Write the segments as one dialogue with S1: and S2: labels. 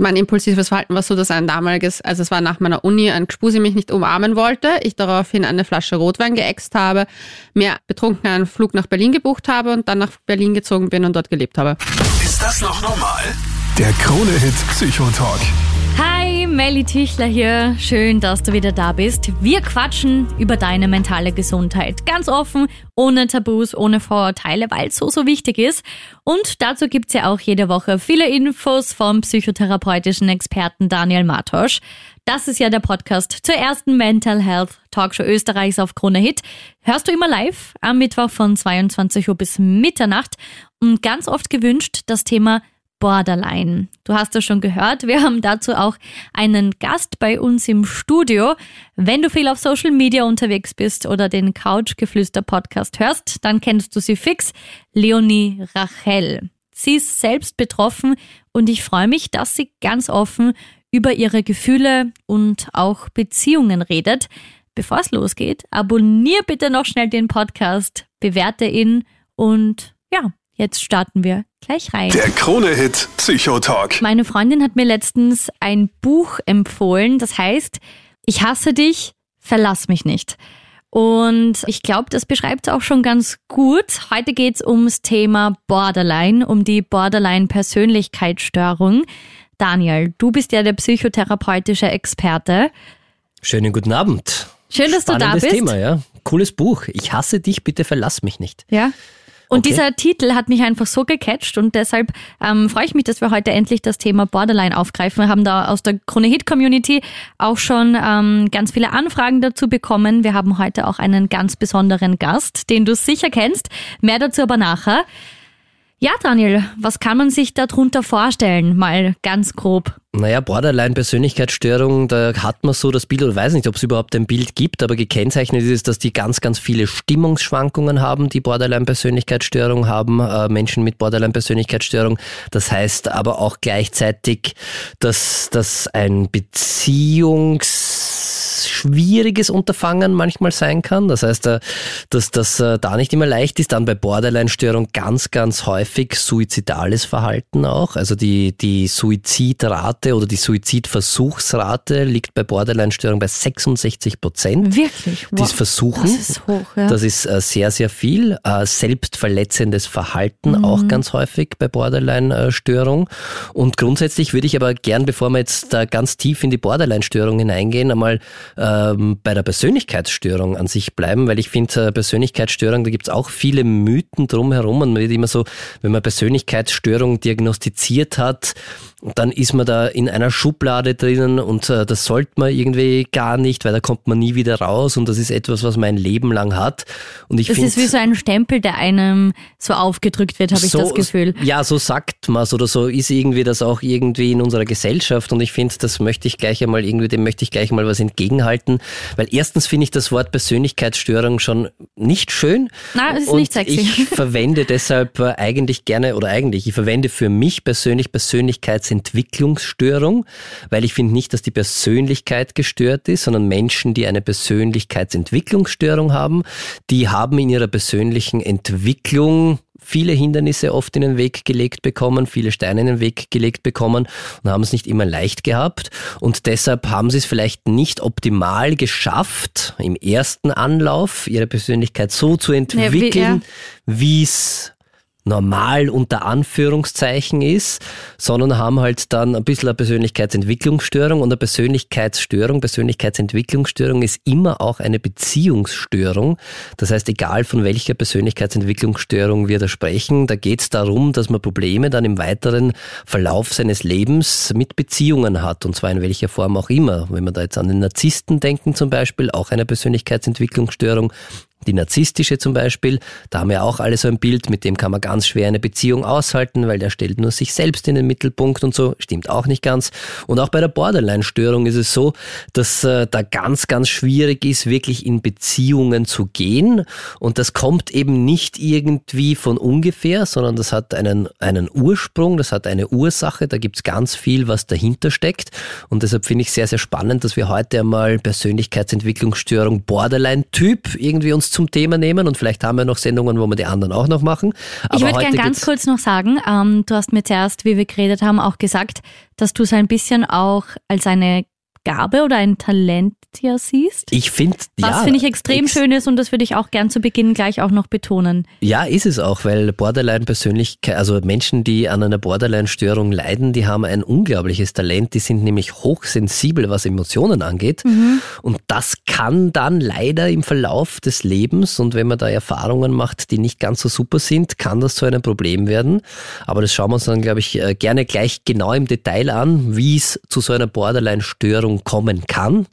S1: Mein impulsives Verhalten war so, dass ein damaliges, also es war nach meiner Uni, ein Gspusi mich nicht umarmen wollte, ich daraufhin eine Flasche Rotwein geäxt habe, mir betrunken einen Flug nach Berlin gebucht habe und dann nach Berlin gezogen bin und dort gelebt habe.
S2: Ist das noch normal? Der Krone-Hit Psychotalk.
S3: Hi, Melly Tichler hier. Schön, dass du wieder da bist. Wir quatschen über deine mentale Gesundheit. Ganz offen, ohne Tabus, ohne Vorurteile, weil es so, so wichtig ist. Und dazu gibt's ja auch jede Woche viele Infos vom psychotherapeutischen Experten Daniel Martosch. Das ist ja der Podcast zur ersten Mental Health Talkshow Österreichs auf Krone Hit. Hörst du immer live am Mittwoch von 22 Uhr bis Mitternacht und ganz oft gewünscht das Thema Borderline. Du hast es schon gehört, wir haben dazu auch einen Gast bei uns im Studio. Wenn du viel auf Social Media unterwegs bist oder den Couchgeflüster Podcast hörst, dann kennst du sie fix, Leonie Rachel. Sie ist selbst betroffen und ich freue mich, dass sie ganz offen über ihre Gefühle und auch Beziehungen redet. Bevor es losgeht, abonnier bitte noch schnell den Podcast, bewerte ihn und ja, Jetzt starten wir gleich rein.
S2: Der Krone-Hit Psychotalk.
S3: Meine Freundin hat mir letztens ein Buch empfohlen, das heißt, ich hasse dich, verlass mich nicht. Und ich glaube, das beschreibt es auch schon ganz gut. Heute geht es ums Thema Borderline, um die Borderline-Persönlichkeitsstörung. Daniel, du bist ja der psychotherapeutische Experte.
S4: Schönen guten Abend.
S3: Schön, dass
S4: Spannendes
S3: du da bist.
S4: Thema, ja. Cooles Buch. Ich hasse dich, bitte verlass mich nicht.
S3: Ja. Und
S4: Okay.
S3: dieser Titel hat mich einfach so gecatcht und deshalb ähm, freue ich mich, dass wir heute endlich das Thema Borderline aufgreifen. Wir haben da aus der Krone Hit Community auch schon ähm, ganz viele Anfragen dazu bekommen. Wir haben heute auch einen ganz besonderen Gast, den du sicher kennst. Mehr dazu aber nachher. Ja, Daniel, was kann man sich darunter vorstellen? Mal ganz grob.
S4: Naja, Borderline-Persönlichkeitsstörung, da hat man so das Bild, oder weiß nicht, ob es überhaupt ein Bild gibt, aber gekennzeichnet ist dass die ganz, ganz viele Stimmungsschwankungen haben, die Borderline-Persönlichkeitsstörung haben, äh, Menschen mit Borderline-Persönlichkeitsstörung. Das heißt aber auch gleichzeitig, dass das ein beziehungsschwieriges Unterfangen manchmal sein kann. Das heißt, äh, dass das äh, da nicht immer leicht ist. Dann bei Borderline-Störung ganz, ganz häufig suizidales Verhalten auch. Also die, die Suizidrate oder die Suizidversuchsrate liegt bei Borderline-Störung bei 66 Prozent.
S3: Wirklich?
S4: Dies Versuchen.
S3: Das ist hoch, ja.
S4: Das ist äh, sehr, sehr viel. Selbstverletzendes Verhalten auch ganz häufig bei Borderline-Störung. Und grundsätzlich würde ich aber gern, bevor wir jetzt da ganz tief in die Borderline-Störung hineingehen, einmal ähm, bei der Persönlichkeitsstörung an sich bleiben, weil ich finde, äh, Persönlichkeitsstörung, da gibt es auch viele Mythen drumherum. Und man wird immer so, wenn man Persönlichkeitsstörung diagnostiziert hat, dann ist man da in einer Schublade drinnen und äh, das sollte man irgendwie gar nicht, weil da kommt man nie wieder raus und das ist etwas, was man ein Leben lang hat. Und ich
S3: Das
S4: finde
S3: ist wie so ein Stempel, der einem so aufgedrückt wird, habe ich das Gefühl.
S4: Ja, so sagt man oder so ist irgendwie das auch irgendwie in unserer Gesellschaft und ich finde, das möchte ich gleich einmal irgendwie, dem möchte ich gleich mal was entgegenhalten, weil erstens finde ich das Wort Persönlichkeitsstörung schon nicht schön.
S3: Nein, es ist
S4: und
S3: nicht sexy.
S4: Ich verwende deshalb äh, eigentlich gerne oder eigentlich, ich verwende für mich persönlich Persönlichkeitsentwicklungsstörung, weil ich finde nicht, dass die Persönlichkeit gestört ist, sondern Menschen, die eine Persönlichkeitsentwicklungsstörung haben, die haben in ihrer persönlichen Entwicklung viele Hindernisse oft in den Weg gelegt bekommen, viele Steine in den Weg gelegt bekommen und haben es nicht immer leicht gehabt. Und deshalb haben sie es vielleicht nicht optimal geschafft, im ersten Anlauf ihre Persönlichkeit so zu entwickeln, wie es normal unter Anführungszeichen ist, sondern haben halt dann ein bisschen eine Persönlichkeitsentwicklungsstörung und eine Persönlichkeitsstörung, Persönlichkeitsentwicklungsstörung ist immer auch eine Beziehungsstörung. Das heißt, egal von welcher Persönlichkeitsentwicklungsstörung wir da sprechen, da geht es darum, dass man Probleme dann im weiteren Verlauf seines Lebens mit Beziehungen hat und zwar in welcher Form auch immer. Wenn wir da jetzt an den Narzissten denken zum Beispiel, auch eine Persönlichkeitsentwicklungsstörung, die narzisstische zum Beispiel, da haben wir auch alle so ein Bild, mit dem kann man ganz schwer eine Beziehung aushalten, weil der stellt nur sich selbst in den Mittelpunkt und so, stimmt auch nicht ganz. Und auch bei der Borderline-Störung ist es so, dass äh, da ganz, ganz schwierig ist, wirklich in Beziehungen zu gehen. Und das kommt eben nicht irgendwie von ungefähr, sondern das hat einen, einen Ursprung, das hat eine Ursache, da gibt's ganz viel, was dahinter steckt. Und deshalb finde ich sehr, sehr spannend, dass wir heute einmal Persönlichkeitsentwicklungsstörung Borderline-Typ irgendwie uns zum Thema nehmen und vielleicht haben wir noch Sendungen, wo wir die anderen auch noch machen.
S3: Aber ich würde gerne ganz kurz noch sagen, ähm, du hast mir zuerst, wie wir geredet haben, auch gesagt, dass du es ein bisschen auch als eine Gabe oder ein Talent ja siehst.
S4: Ich finde,
S3: ja. Was finde ich extrem ex schön ist und das würde ich auch gern zu Beginn gleich auch noch betonen.
S4: Ja, ist es auch, weil Borderline-Persönlichkeit, also Menschen, die an einer Borderline-Störung leiden, die haben ein unglaubliches Talent. Die sind nämlich hochsensibel, was Emotionen angeht. Mhm. Und das kann dann leider im Verlauf des Lebens und wenn man da Erfahrungen macht, die nicht ganz so super sind, kann das zu einem Problem werden. Aber das schauen wir uns dann, glaube ich, äh, gerne gleich genau im Detail an, wie es zu so einer Borderline-Störung kommen kann.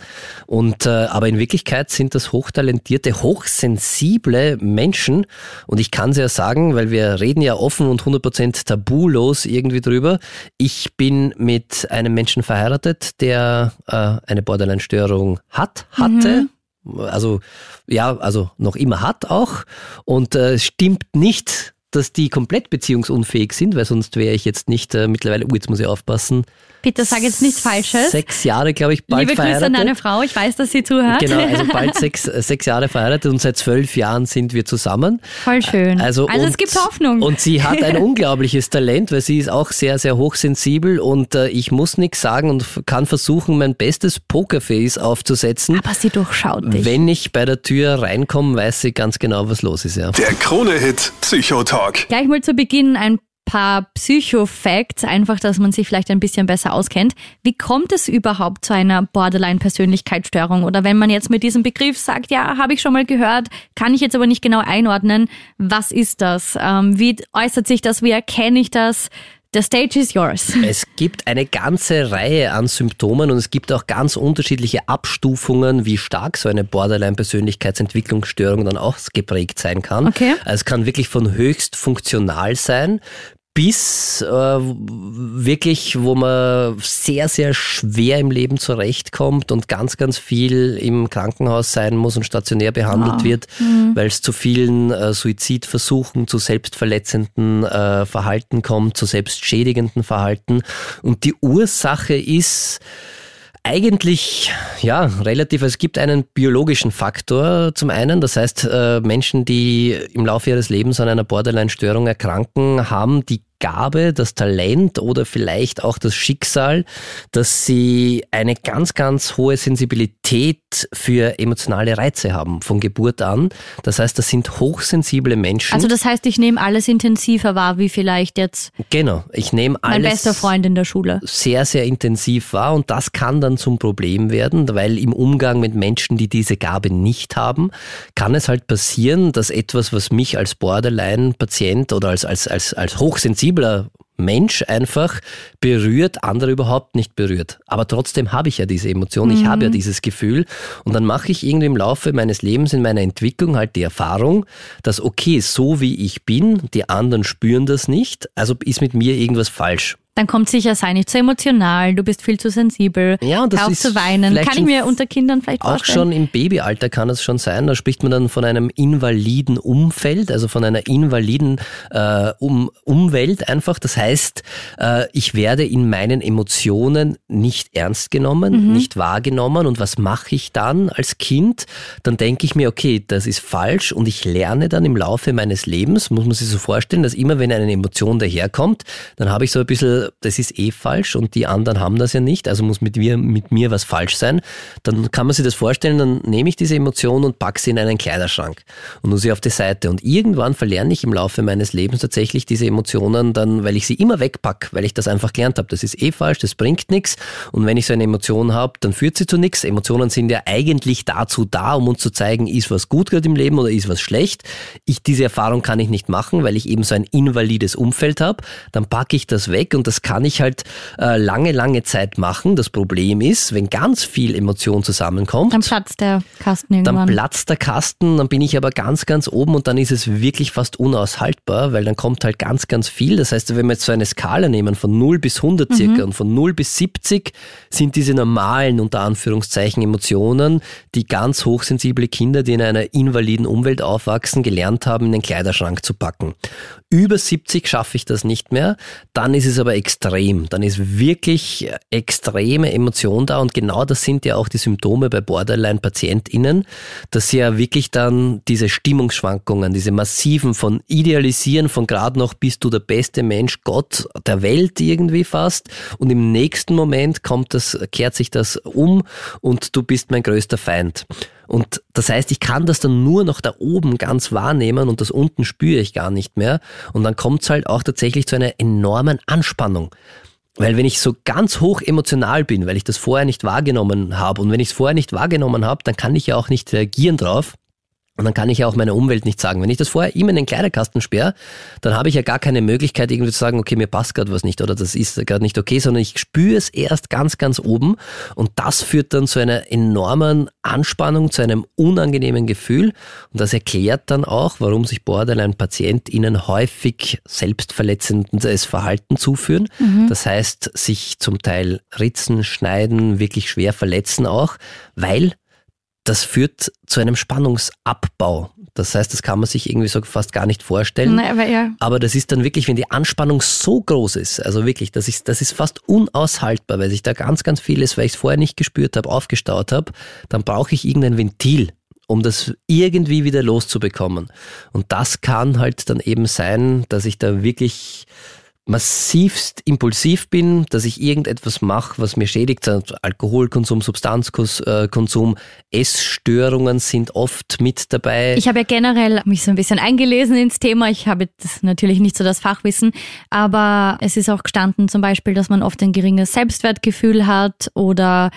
S4: Und, äh, aber in Wirklichkeit sind das hochtalentierte, hochsensible Menschen. Und ich kann es ja sagen, weil wir reden ja offen und 100% tabulos irgendwie drüber. Ich bin mit einem Menschen verheiratet, der äh, eine Borderline-Störung hat, hatte. Mhm also ja, also noch immer hat auch. Und äh, stimmt nicht, dass die komplett beziehungsunfähig sind, weil sonst wäre ich jetzt nicht äh, mittlerweile, oh, jetzt muss ich aufpassen,
S3: Bitte sag jetzt nichts Falsches.
S4: Sechs Jahre, glaube ich, bald
S3: Liebe
S4: verheiratet.
S3: Grüße an deine Frau, ich weiß, dass sie zuhört.
S4: Genau, also bald sechs, sechs Jahre verheiratet und seit zwölf Jahren sind wir zusammen.
S3: Voll schön. Also, also und, es gibt Hoffnung.
S4: Und sie hat ein unglaubliches Talent, weil sie ist auch sehr, sehr hochsensibel und äh, ich muss nichts sagen und kann versuchen, mein bestes Pokerface aufzusetzen.
S3: Aber sie durchschaut dich.
S4: Wenn ich bei der Tür reinkomme, weiß sie ganz genau, was los ist. Ja.
S2: Der Krone-Hit Psychotalk.
S3: Gleich mal zu Beginn ein paar Psycho-Facts, einfach, dass man sich vielleicht ein bisschen besser auskennt. Wie kommt es überhaupt zu einer Borderline-Persönlichkeitsstörung? Oder wenn man jetzt mit diesem Begriff sagt, ja, habe ich schon mal gehört, kann ich jetzt aber nicht genau einordnen, was ist das? Ähm, wie äußert sich das? Wie erkenne ich das? The stage is yours.
S4: Es gibt eine ganze Reihe an Symptomen und es gibt auch ganz unterschiedliche Abstufungen, wie stark so eine Borderline-Persönlichkeitsentwicklungsstörung dann auch geprägt sein kann.
S3: Okay.
S4: Es kann wirklich von höchst funktional sein bis äh, wirklich, wo man sehr, sehr schwer im Leben zurechtkommt und ganz, ganz viel im Krankenhaus sein muss und stationär behandelt wow. wird, mhm. weil es zu vielen äh, Suizidversuchen, zu selbstverletzenden äh, Verhalten kommt, zu selbstschädigenden Verhalten. Und die Ursache ist, eigentlich, ja, relativ. Es gibt einen biologischen Faktor zum einen. Das heißt, äh, Menschen, die im Laufe ihres Lebens an einer Borderline-Störung erkranken, haben die Gabe, das Talent oder vielleicht auch das Schicksal, dass sie eine ganz, ganz hohe Sensibilität für emotionale Reize haben von Geburt an. Das heißt, das sind hochsensible Menschen.
S3: Also das heißt, ich nehme alles intensiver wahr, wie vielleicht jetzt.
S4: Genau, ich nehme alles.
S3: Mein bester Freund in der Schule.
S4: Sehr, sehr intensiv wahr und das kann dann zum Problem werden, weil im Umgang mit Menschen, die diese Gabe nicht haben, kann es halt passieren, dass etwas, was mich als Borderline-Patient oder als, als, als, als hochsensibel sensibler Mensch einfach berührt, andere überhaupt nicht berührt. Aber trotzdem habe ich ja diese Emotion, ich mhm. habe ja mhm. dieses Gefühl und dann mache ich irgendwie im Laufe meines Lebens, in meiner Entwicklung halt die Erfahrung, dass okay, so wie ich bin, die anderen spüren das nicht, also ist mit mir irgendwas falsch
S3: dann kommt sicher, sei nicht zu emotional, du bist viel zu sensibel,
S4: ja, und das
S3: hör auf zu weinen. Kann ich mir unter Kindern vielleicht
S4: auch
S3: vorstellen?
S4: Auch schon im Babyalter kann es schon sein. Da spricht man dann von einem invaliden Umfeld, also von einer invaliden äh, um, Umwelt einfach. Das heißt, äh, ich werde in meinen Emotionen nicht ernst genommen, mhm. nicht wahrgenommen. Und was mache ich dann als Kind? Dann denke ich mir, okay, das ist falsch und ich lerne dann im Laufe meines Lebens, muss man sich so vorstellen, dass immer wenn eine Emotion daherkommt, dann habe ich so ein bisschen das ist eh falsch und die anderen haben das ja nicht, also muss mit mir, mit mir was falsch sein, dann kann man sich das vorstellen, dann nehme ich diese Emotion und packe sie in einen Kleiderschrank und nur sie auf die Seite. Und irgendwann verlerne ich im Laufe meines Lebens tatsächlich diese Emotionen dann, weil ich sie immer wegpacke, weil ich das einfach gelernt habe. Das ist eh falsch, das bringt nichts. Und wenn ich so eine Emotion habe, dann führt sie zu nichts. Emotionen sind ja eigentlich dazu da, um uns zu zeigen, ist was gut gerade im Leben oder ist was schlecht. Ich, diese Erfahrung kann ich nicht machen, weil ich eben so ein invalides Umfeld habe. Dann packe ich das weg und das das kann ich halt äh, lange, lange Zeit machen. Das Problem ist, wenn ganz viel Emotion zusammenkommt.
S3: Dann platzt der Kasten irgendwann.
S4: Dann platzt der Kasten, dann bin ich aber ganz, ganz oben und dann ist es wirklich fast unaushaltbar, weil dann kommt halt ganz, ganz viel. Das heißt, wenn wir jetzt so eine Skala nehmen von 0 bis 100 circa mhm. und von 0 bis 70 sind diese normalen, unter Anführungszeichen, Emotionen, die ganz hochsensible Kinder, die in einer invaliden Umwelt aufwachsen, gelernt haben, in den Kleiderschrank zu packen. Über 70 schaffe ich das nicht mehr. Dann ist es aber extrem. Dann ist wirklich extreme Emotion da und genau das sind ja auch die Symptome bei Borderline-PatientInnen, dass sie ja wirklich dann diese Stimmungsschwankungen, diese massiven von Idealisieren, von gerade noch bist du der beste Mensch Gott der Welt irgendwie fast und im nächsten Moment kommt das, kehrt sich das um und du bist mein größter Feind. Und das heißt, ich kann das dann nur noch da oben ganz wahrnehmen und das unten spüre ich gar nicht mehr. Und dann kommt es halt auch tatsächlich zu einer enormen Anspannung. Weil wenn ich so ganz hoch emotional bin, weil ich das vorher nicht wahrgenommen habe und wenn ich es vorher nicht wahrgenommen habe, dann kann ich ja auch nicht reagieren drauf. Und dann kann ich ja auch meiner Umwelt nicht sagen. Wenn ich das vorher ihm in den Kleiderkasten sperre, dann habe ich ja gar keine Möglichkeit, irgendwie zu sagen, okay, mir passt gerade was nicht oder das ist gerade nicht okay, sondern ich spüre es erst ganz, ganz oben und das führt dann zu einer enormen Anspannung, zu einem unangenehmen Gefühl und das erklärt dann auch, warum sich Borderline-PatientInnen häufig selbstverletzendes Verhalten zuführen. Mhm. Das heißt, sich zum Teil ritzen, schneiden, wirklich schwer verletzen auch, weil das führt zu einem Spannungsabbau. Das heißt, das kann man sich irgendwie so fast gar nicht vorstellen.
S3: Nein, aber, ja.
S4: aber das ist dann wirklich, wenn die Anspannung so groß ist, also wirklich, das ist, das ist fast unaushaltbar, weil sich da ganz, ganz vieles, weil ich es vorher nicht gespürt habe, aufgestaut habe, dann brauche ich irgendein Ventil, um das irgendwie wieder loszubekommen. Und das kann halt dann eben sein, dass ich da wirklich massivst impulsiv bin, dass ich irgendetwas mache, was mir schädigt. Alkoholkonsum, Substanzkonsum, Essstörungen sind oft mit dabei.
S3: Ich habe ja generell mich so ein bisschen eingelesen ins Thema. Ich habe natürlich nicht so das Fachwissen, aber es ist auch gestanden zum Beispiel, dass man oft ein geringes Selbstwertgefühl hat oder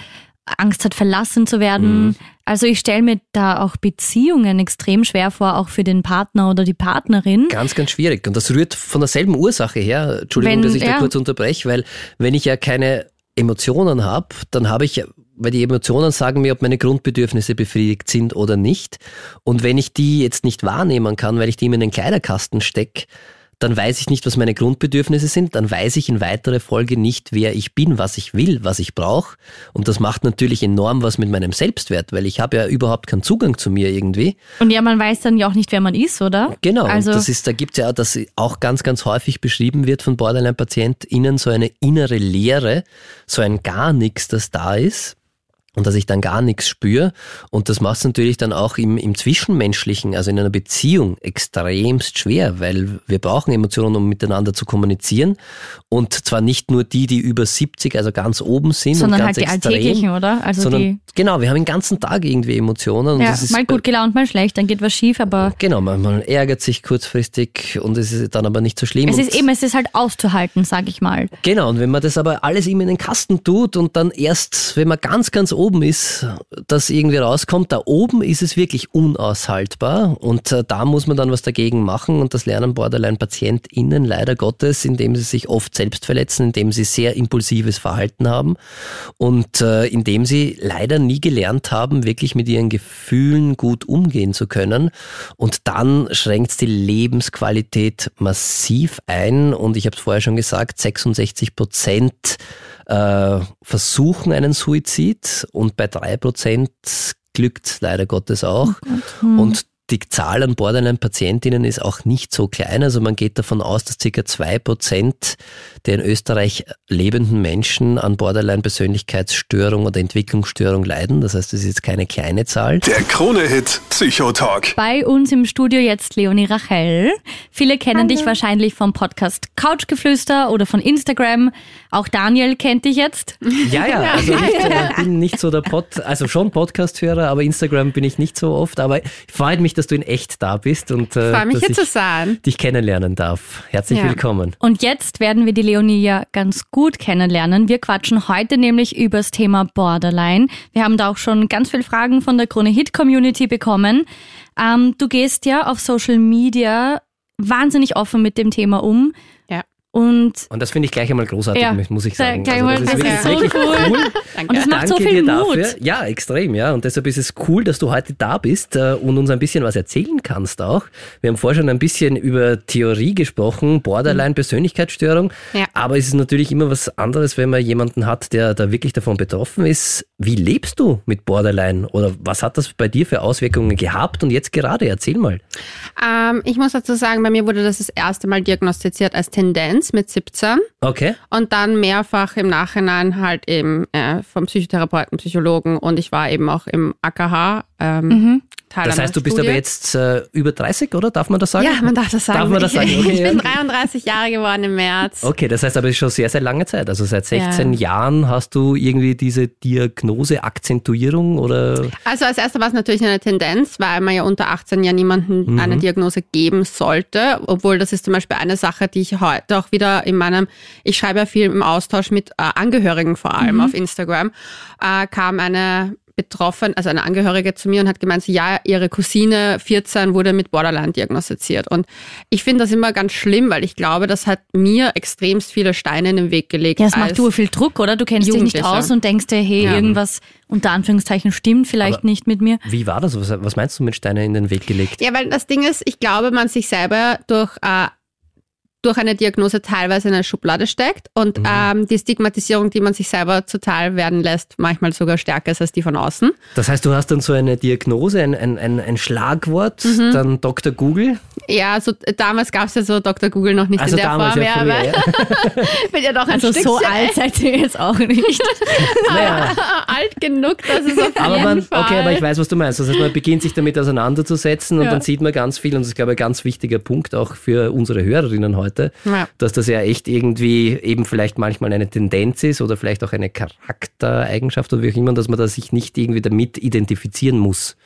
S3: Angst hat, verlassen zu werden. Mhm. Also ich stelle mir da auch Beziehungen extrem schwer vor, auch für den Partner oder die Partnerin.
S4: Ganz, ganz schwierig. Und das rührt von derselben Ursache her. Entschuldigung, wenn, dass ich ja. da kurz unterbreche, weil wenn ich ja keine Emotionen habe, dann habe ich, weil die Emotionen sagen mir, ob meine Grundbedürfnisse befriedigt sind oder nicht. Und wenn ich die jetzt nicht wahrnehmen kann, weil ich die in den Kleiderkasten stecke, dann weiß ich nicht, was meine Grundbedürfnisse sind, dann weiß ich in weiterer Folge nicht, wer ich bin, was ich will, was ich brauche. Und das macht natürlich enorm was mit meinem Selbstwert, weil ich habe ja überhaupt keinen Zugang zu mir irgendwie.
S3: Und ja, man weiß dann ja auch nicht, wer man ist, oder?
S4: Genau, also das ist, da gibt es ja, dass auch ganz, ganz häufig beschrieben wird von Borderline-PatientInnen, so eine innere Leere, so ein gar nichts, das da ist und dass ich dann gar nichts spüre. Und das macht es natürlich dann auch im, im Zwischenmenschlichen, also in einer Beziehung, extremst schwer, weil wir brauchen Emotionen, um miteinander zu kommunizieren. Und zwar nicht nur die, die über 70, also ganz oben sind.
S3: Sondern
S4: halt
S3: die extrem, alltäglichen, oder?
S4: Also sondern, die genau, wir haben den ganzen Tag irgendwie Emotionen.
S3: ja, mal gut gelaunt, mal schlecht, dann geht was schief, aber...
S4: Genau, man, man, ärgert sich kurzfristig und es ist dann aber nicht so schlimm.
S3: Es ist eben, es ist halt auszuhalten, sag ich mal.
S4: Genau, und wenn man das aber alles ihm in den Kasten tut und dann erst, wenn man ganz, ganz oben oben ist, das irgendwie rauskommt. Da oben ist es wirklich unaushaltbar und äh, da muss man dann was dagegen machen und das lernen Borderline-PatientInnen leider Gottes, indem sie sich oft selbst verletzen, indem sie sehr impulsives Verhalten haben und äh, indem sie leider nie gelernt haben, wirklich mit ihren Gefühlen gut umgehen zu können und dann schränkt es die Lebensqualität massiv ein und ich habe es vorher schon gesagt, 66 Prozent äh, versuchen einen Suizid und bei drei Prozent glückt leider Gottes auch. Oh hm. Und die Zahl an Borderline-Patientinnen ist auch nicht so klein. Also man geht davon aus, dass ca. zwei Prozent der in Österreich lebenden Menschen an Borderline-Persönlichkeitsstörung oder Entwicklungsstörung leiden. Das heißt, das ist jetzt keine kleine Zahl.
S2: Der Krone-Hit Psychotalk.
S3: Bei uns im Studio jetzt Leonie Rachel. Viele kennen Hallo. dich wahrscheinlich vom Podcast Couchgeflüster oder von Instagram. Auch Daniel kennt dich jetzt.
S4: Ja, ja, also ich bin nicht so der Pod, also schon Podcast-Hörer, aber Instagram bin ich nicht so oft. Aber freut mich, dass du in echt da bist und
S1: äh,
S4: dass
S1: hier ich zu sein.
S4: dich kennenlernen darf. Herzlich ja. willkommen.
S3: Und jetzt werden wir die Leonie ja ganz gut kennenlernen. Wir quatschen heute nämlich über das Thema Borderline. Wir haben da auch schon ganz viele Fragen von der Krone Hit Community bekommen. Ähm, du gehst ja auf Social Media wahnsinnig offen mit dem Thema um. Und,
S4: und das finde ich gleich einmal großartig, ja, muss ich sagen.
S3: Gleich also, das, ist wirklich, so cool. cool. Und es macht Danke so viel Mut.
S4: Ja, extrem, ja. Und deshalb ist es cool, dass du heute da bist äh, und uns ein bisschen was erzählen kannst auch. Wir haben vorher schon ein bisschen über Theorie gesprochen, Borderline-Persönlichkeitsstörung. Ja. Aber es ist natürlich immer was anderes, wenn man jemanden hat, der da wirklich davon betroffen ist. Wie lebst du mit Borderline? Oder was hat das bei dir für Auswirkungen gehabt und jetzt gerade? Erzähl mal.
S1: Ähm, ich muss dazu sagen, bei mir wurde das das erste Mal diagnostiziert als Tendenz. Demenz mit 17
S4: Okay.
S1: und dann mehrfach im Nachhinein halt eben äh, vom Psychotherapeuten, Psychologen und ich war eben auch im AKH ähm, Teil
S4: Das
S1: einer
S4: heißt, du bist
S1: Studie.
S4: aber jetzt äh, über 30, oder? Darf man das sagen?
S1: Ja, man darf das sagen.
S4: Darf man das sagen?
S1: Ich,
S4: Okay,
S1: ich bin 33 Jahre geworden im März.
S4: Okay, das heißt aber es ist schon sehr, sehr lange Zeit. Also seit 16
S1: Ja.
S4: Jahren hast du irgendwie diese Diagnose-Akzentuierung oder?
S1: Also als erster war es natürlich eine Tendenz, weil man ja unter 18 ja niemandem
S4: Mhm.
S1: eine Diagnose geben sollte. Obwohl das ist zum Beispiel eine Sache, die ich heute auch wieder in meinem, ich schreibe ja viel im Austausch mit äh, Angehörigen vor allem
S4: Mhm.
S1: auf Instagram, äh, kam eine betroffen, also eine Angehörige zu mir und hat gemeint, ja, ihre Cousine 14 wurde mit Borderline diagnostiziert. Und ich finde das immer ganz schlimm, weil ich glaube, das hat mir extremst viele Steine in den Weg gelegt.
S3: Ja, es macht du viel Druck, oder? Du kennst dich nicht aus und denkst dir, hey,
S1: Ja.
S3: irgendwas unter Anführungszeichen stimmt vielleicht
S4: Aber-
S3: nicht mit mir.
S4: Wie war das? Was, was meinst du mit Steine in den Weg gelegt?
S1: Ja, weil das Ding ist, ich glaube, man sich selber durch, äh, durch eine Diagnose teilweise in eine Schublade steckt und ähm, die Stigmatisierung, die man sich selber zuteil werden lässt, manchmal sogar stärker ist als die von außen.
S4: Das heißt, du hast dann so eine Diagnose, ein, ein, ein, ein Schlagwort,
S1: Mhm.
S4: dann Dr. Google.
S1: Ja, so damals gab es ja so Dr. Google noch nicht
S4: Also
S1: in der
S4: damals
S1: Form,
S4: ja früher,
S1: aber
S4: ja.
S1: ich bin ja doch ein
S3: Also so
S1: Stückchen
S3: alt seid ihr jetzt auch nicht.
S4: Naja,
S1: alt genug, dass es auf
S4: aber
S1: jeden
S4: man,
S1: Fall.
S4: okay, aber ich weiß, was du meinst. Das heißt, man beginnt sich damit auseinanderzusetzen und
S1: Ja.
S4: dann sieht man ganz viel und das ist, glaube ich, ein ganz wichtiger Punkt auch für unsere Hörerinnen heute,
S1: Ja.
S4: dass das ja echt irgendwie eben vielleicht manchmal eine Tendenz ist oder vielleicht auch eine Charaktereigenschaft oder wie auch immer, dass man da sich nicht irgendwie damit identifizieren muss.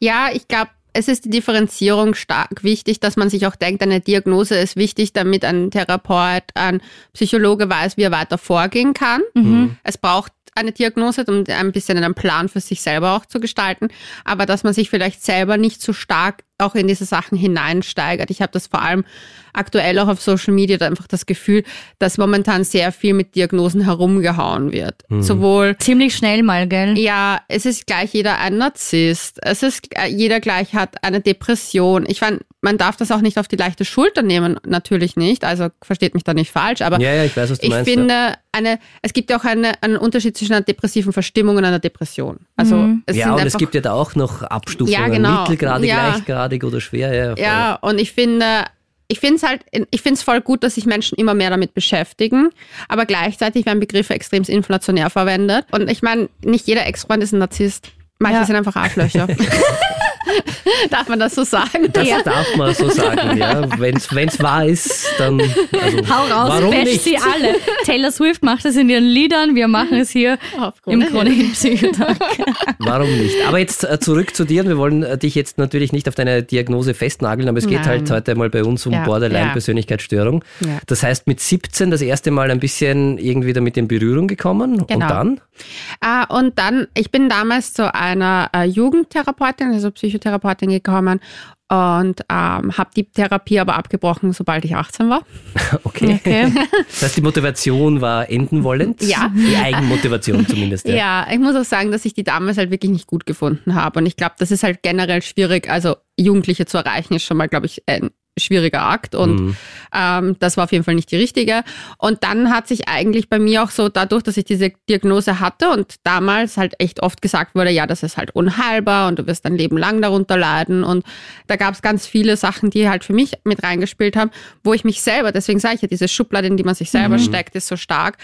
S1: Ja, ich glaube, es ist die Differenzierung stark wichtig, dass man sich auch denkt, eine Diagnose ist wichtig, damit ein Therapeut, ein Psychologe weiß, wie er weiter vorgehen kann. Es braucht eine Diagnose, um ein bisschen einen Plan für sich selber auch zu gestalten, aber dass man sich vielleicht selber nicht so stark auch in diese Sachen hineinsteigert. Ich habe das vor allem aktuell auch auf Social Media da einfach das Gefühl, dass momentan sehr viel mit Diagnosen herumgehauen wird. Sowohl
S3: Ziemlich schnell mal, gell?
S1: ja, es ist gleich jeder ein Narzisst. Es ist äh, jeder gleich hat eine Depression. Ich meine, man darf das auch nicht auf die leichte Schulter nehmen, natürlich nicht. Also versteht mich da nicht falsch, aber
S4: Ja, ja, ich weiß, was du
S1: ich
S4: meinst.
S1: finde, eine, es gibt ja auch eine, einen Unterschied zwischen einer depressiven Verstimmung und einer Depression. Also es
S4: ja,
S1: sind
S4: und
S1: einfach,
S4: es gibt ja da auch noch Abstufungen,
S1: Ja, genau.
S4: mittelgradig,
S1: Ja.
S4: Leichtgradig oder schwer. Ja, voll.
S1: Ja, und ich finde, ich finde es halt, ich finde es voll gut, dass sich Menschen immer mehr damit beschäftigen, aber gleichzeitig werden Begriffe extrem inflationär verwendet. Und ich meine, nicht jeder Ex-Freund ist ein Narzisst. Manche
S3: Ja.
S1: sind einfach Arschlöcher. Darf man das so sagen?
S4: Das darf man so sagen, ja. Wenn es wahr ist, dann. Also,
S3: Hau raus,
S4: warum
S3: bash
S4: nicht?
S3: sie alle. Taylor Swift macht es in ihren Liedern, wir machen es hier im.
S1: Krone
S3: Psychotag.
S4: Warum nicht? Aber jetzt äh, zurück zu dir. Wir wollen äh, dich jetzt natürlich nicht auf deine Diagnose festnageln, aber es geht
S1: Nein.
S4: halt heute mal bei uns um
S1: Ja,
S4: Borderline-Persönlichkeitsstörung.
S1: Ja.
S4: Das heißt, mit 17 das erste Mal ein bisschen irgendwie damit in Berührung gekommen und
S1: Genau.
S4: dann?
S1: Ah, und dann, ich bin damals zu einer äh, Jugendtherapeutin, also Psychotherapeutin gekommen und ähm, habe die Therapie aber abgebrochen, sobald ich 18 war.
S4: Okay.
S3: Okay.
S4: Das heißt, die Motivation war enden wollend?
S1: Ja.
S4: Die Eigenmotivation zumindest. Ja.
S1: Ja, ich muss auch sagen, dass ich die damals halt wirklich nicht gut gefunden habe. Und ich glaube, das ist halt generell schwierig. Also Jugendliche zu erreichen ist schon mal, glaube ich, ein schwieriger Akt. Und
S4: Mhm.
S1: ähm, das war auf jeden Fall nicht die richtige. Und dann hat sich eigentlich bei mir auch so, dadurch, dass ich diese Diagnose hatte und damals halt echt oft gesagt wurde, ja, das ist halt unheilbar und du wirst dein Leben lang darunter leiden. Und da gab es ganz viele Sachen, die halt für mich mit reingespielt haben, wo ich mich selber, deswegen sage ich ja, diese Schublade, in die man sich selber steckt, ist so stark.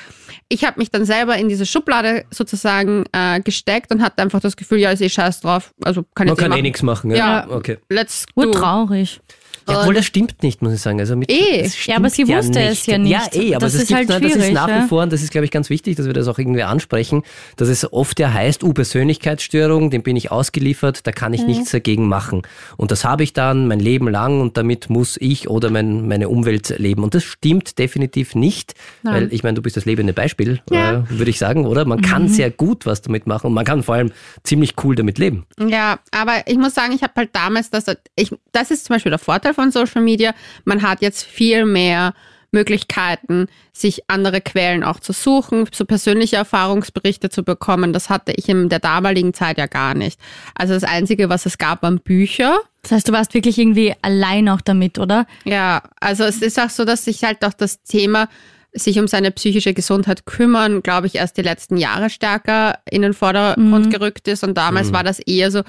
S1: Ich habe mich dann selber in diese Schublade sozusagen äh, gesteckt und hatte einfach das Gefühl, ja, ist eh scheiß drauf. Also kann
S4: Man
S1: ich
S4: kann eh nichts machen. Ja.
S1: Ja.
S4: Okay.
S1: Let's do.
S3: Urtraurig.
S4: Ja, obwohl das stimmt nicht, muss ich sagen. Also mit,
S1: Eh.
S3: Ja, aber sie wusste es ja nicht.
S4: Ja, eh, aber
S3: Das
S4: es
S3: ist
S4: gibt,
S3: halt
S4: nein, das ist
S3: schwierig,
S4: nach
S3: ja.
S4: wie vor, und das ist, glaube ich, ganz wichtig, dass wir das auch irgendwie ansprechen, dass es oft ja heißt, uh, Persönlichkeitsstörung, dem bin ich ausgeliefert, da kann ich
S3: Mhm.
S4: nichts dagegen machen. Und das habe ich dann mein Leben lang und damit muss ich oder mein, meine Umwelt leben. Und das stimmt definitiv nicht, weil ich meine, du bist das lebende Beispiel,
S1: Ja.
S4: äh, würde ich sagen, oder? Man
S3: Mhm.
S4: kann sehr gut was damit machen und man kann vor allem ziemlich cool damit leben.
S1: Ja, aber ich muss sagen, ich habe halt damals, das, ich, das ist zum Beispiel der Vorteil von Social Media. Man hat jetzt viel mehr Möglichkeiten, sich andere Quellen auch zu suchen, so persönliche Erfahrungsberichte zu bekommen. Das hatte ich in der damaligen Zeit ja gar nicht. Also das Einzige, was es gab, waren Bücher.
S3: Das heißt, du warst wirklich irgendwie allein auch damit, oder?
S1: Ja, also es ist auch so, dass sich halt auch das Thema sich um seine psychische Gesundheit kümmern, glaube ich, erst die letzten Jahre stärker in den Vordergrund gerückt ist. Und damals war das eher so,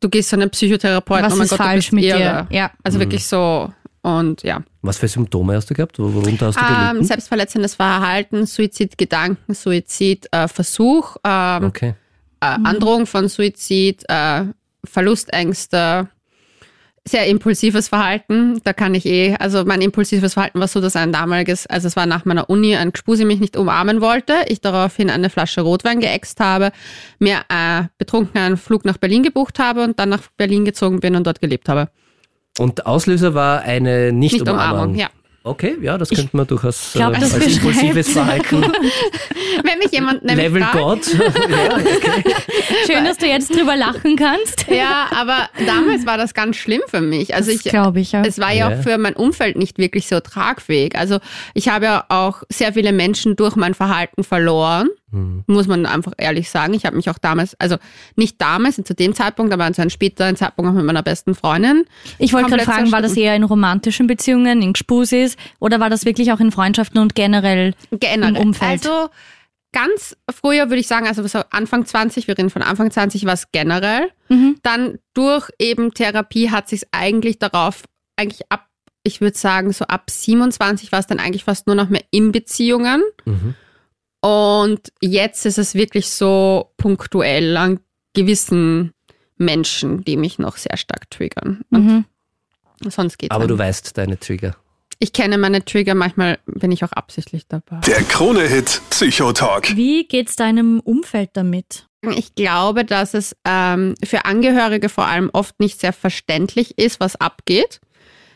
S1: du gehst zu einem Psychotherapeuten,
S3: Was
S1: oh mein
S3: ist
S1: Gott,
S3: falsch
S1: du bist
S3: mit
S1: irre.
S3: dir? Ja.
S1: Also wirklich so. Und ja.
S4: Was für Symptome hast du gehabt? Worunter hast du gelitten?
S1: Ähm, selbstverletzendes Verhalten, Suizidgedanken, Suizidversuch, äh, ähm,
S4: okay.
S1: äh, Androhung von Suizid, äh, Verlustängste, sehr impulsives Verhalten. Da kann ich eh, also mein impulsives Verhalten war so, dass ein damaliges, also es war nach meiner Uni, ein Gspusi mich nicht umarmen wollte. Ich daraufhin eine Flasche Rotwein geäxt habe, mir äh, betrunken einen Flug nach Berlin gebucht habe und dann nach Berlin gezogen bin und dort gelebt habe.
S4: Und Auslöser war eine Nicht-Umarmung.
S1: Nicht ja.
S4: Okay, ja, das könnte man durchaus
S3: glaub,
S4: äh,
S3: das
S4: als impulsives Verhalten.
S1: Wenn mich jemand nämlich
S4: Level
S1: fragt,
S4: God. ja, okay.
S3: Schön, dass du jetzt drüber lachen kannst.
S1: Ja, aber damals war das ganz schlimm für mich. Also ich,
S3: glaube ich, ja.
S1: es war ja
S4: Ja.
S1: auch für mein Umfeld nicht wirklich so tragfähig. Also ich habe ja auch sehr viele Menschen durch mein Verhalten verloren,
S4: Hm.
S1: muss man einfach ehrlich sagen. Ich habe mich auch damals, also nicht damals, zu dem Zeitpunkt, aber zu einem späteren Zeitpunkt auch mit meiner besten Freundin.
S3: Ich wollte gerade fragen, war das eher in romantischen Beziehungen, in Gspusis oder war das wirklich auch in Freundschaften und generell
S1: generell.
S3: im Umfeld?
S1: Also ganz früher würde ich sagen, also so Anfang 20, wir reden von Anfang 20, war es generell.
S3: Mhm.
S1: Dann durch eben Therapie hat sich eigentlich darauf, eigentlich ab, ich würde sagen, so ab 27 war es dann eigentlich fast nur noch mehr in Beziehungen.
S4: Mhm.
S1: Und jetzt ist es wirklich so punktuell an gewissen Menschen, die mich noch sehr stark triggern. Und
S3: Mhm.
S1: sonst geht's
S4: Aber du
S1: eigentlich.
S4: weißt deine Trigger.
S1: Ich kenne meine Trigger, manchmal bin ich auch absichtlich dabei.
S2: Der Krone-Hit Psychotalk.
S3: Wie geht's deinem Umfeld damit?
S1: Ich glaube, dass es ähm, für Angehörige vor allem oft nicht sehr verständlich ist, was abgeht.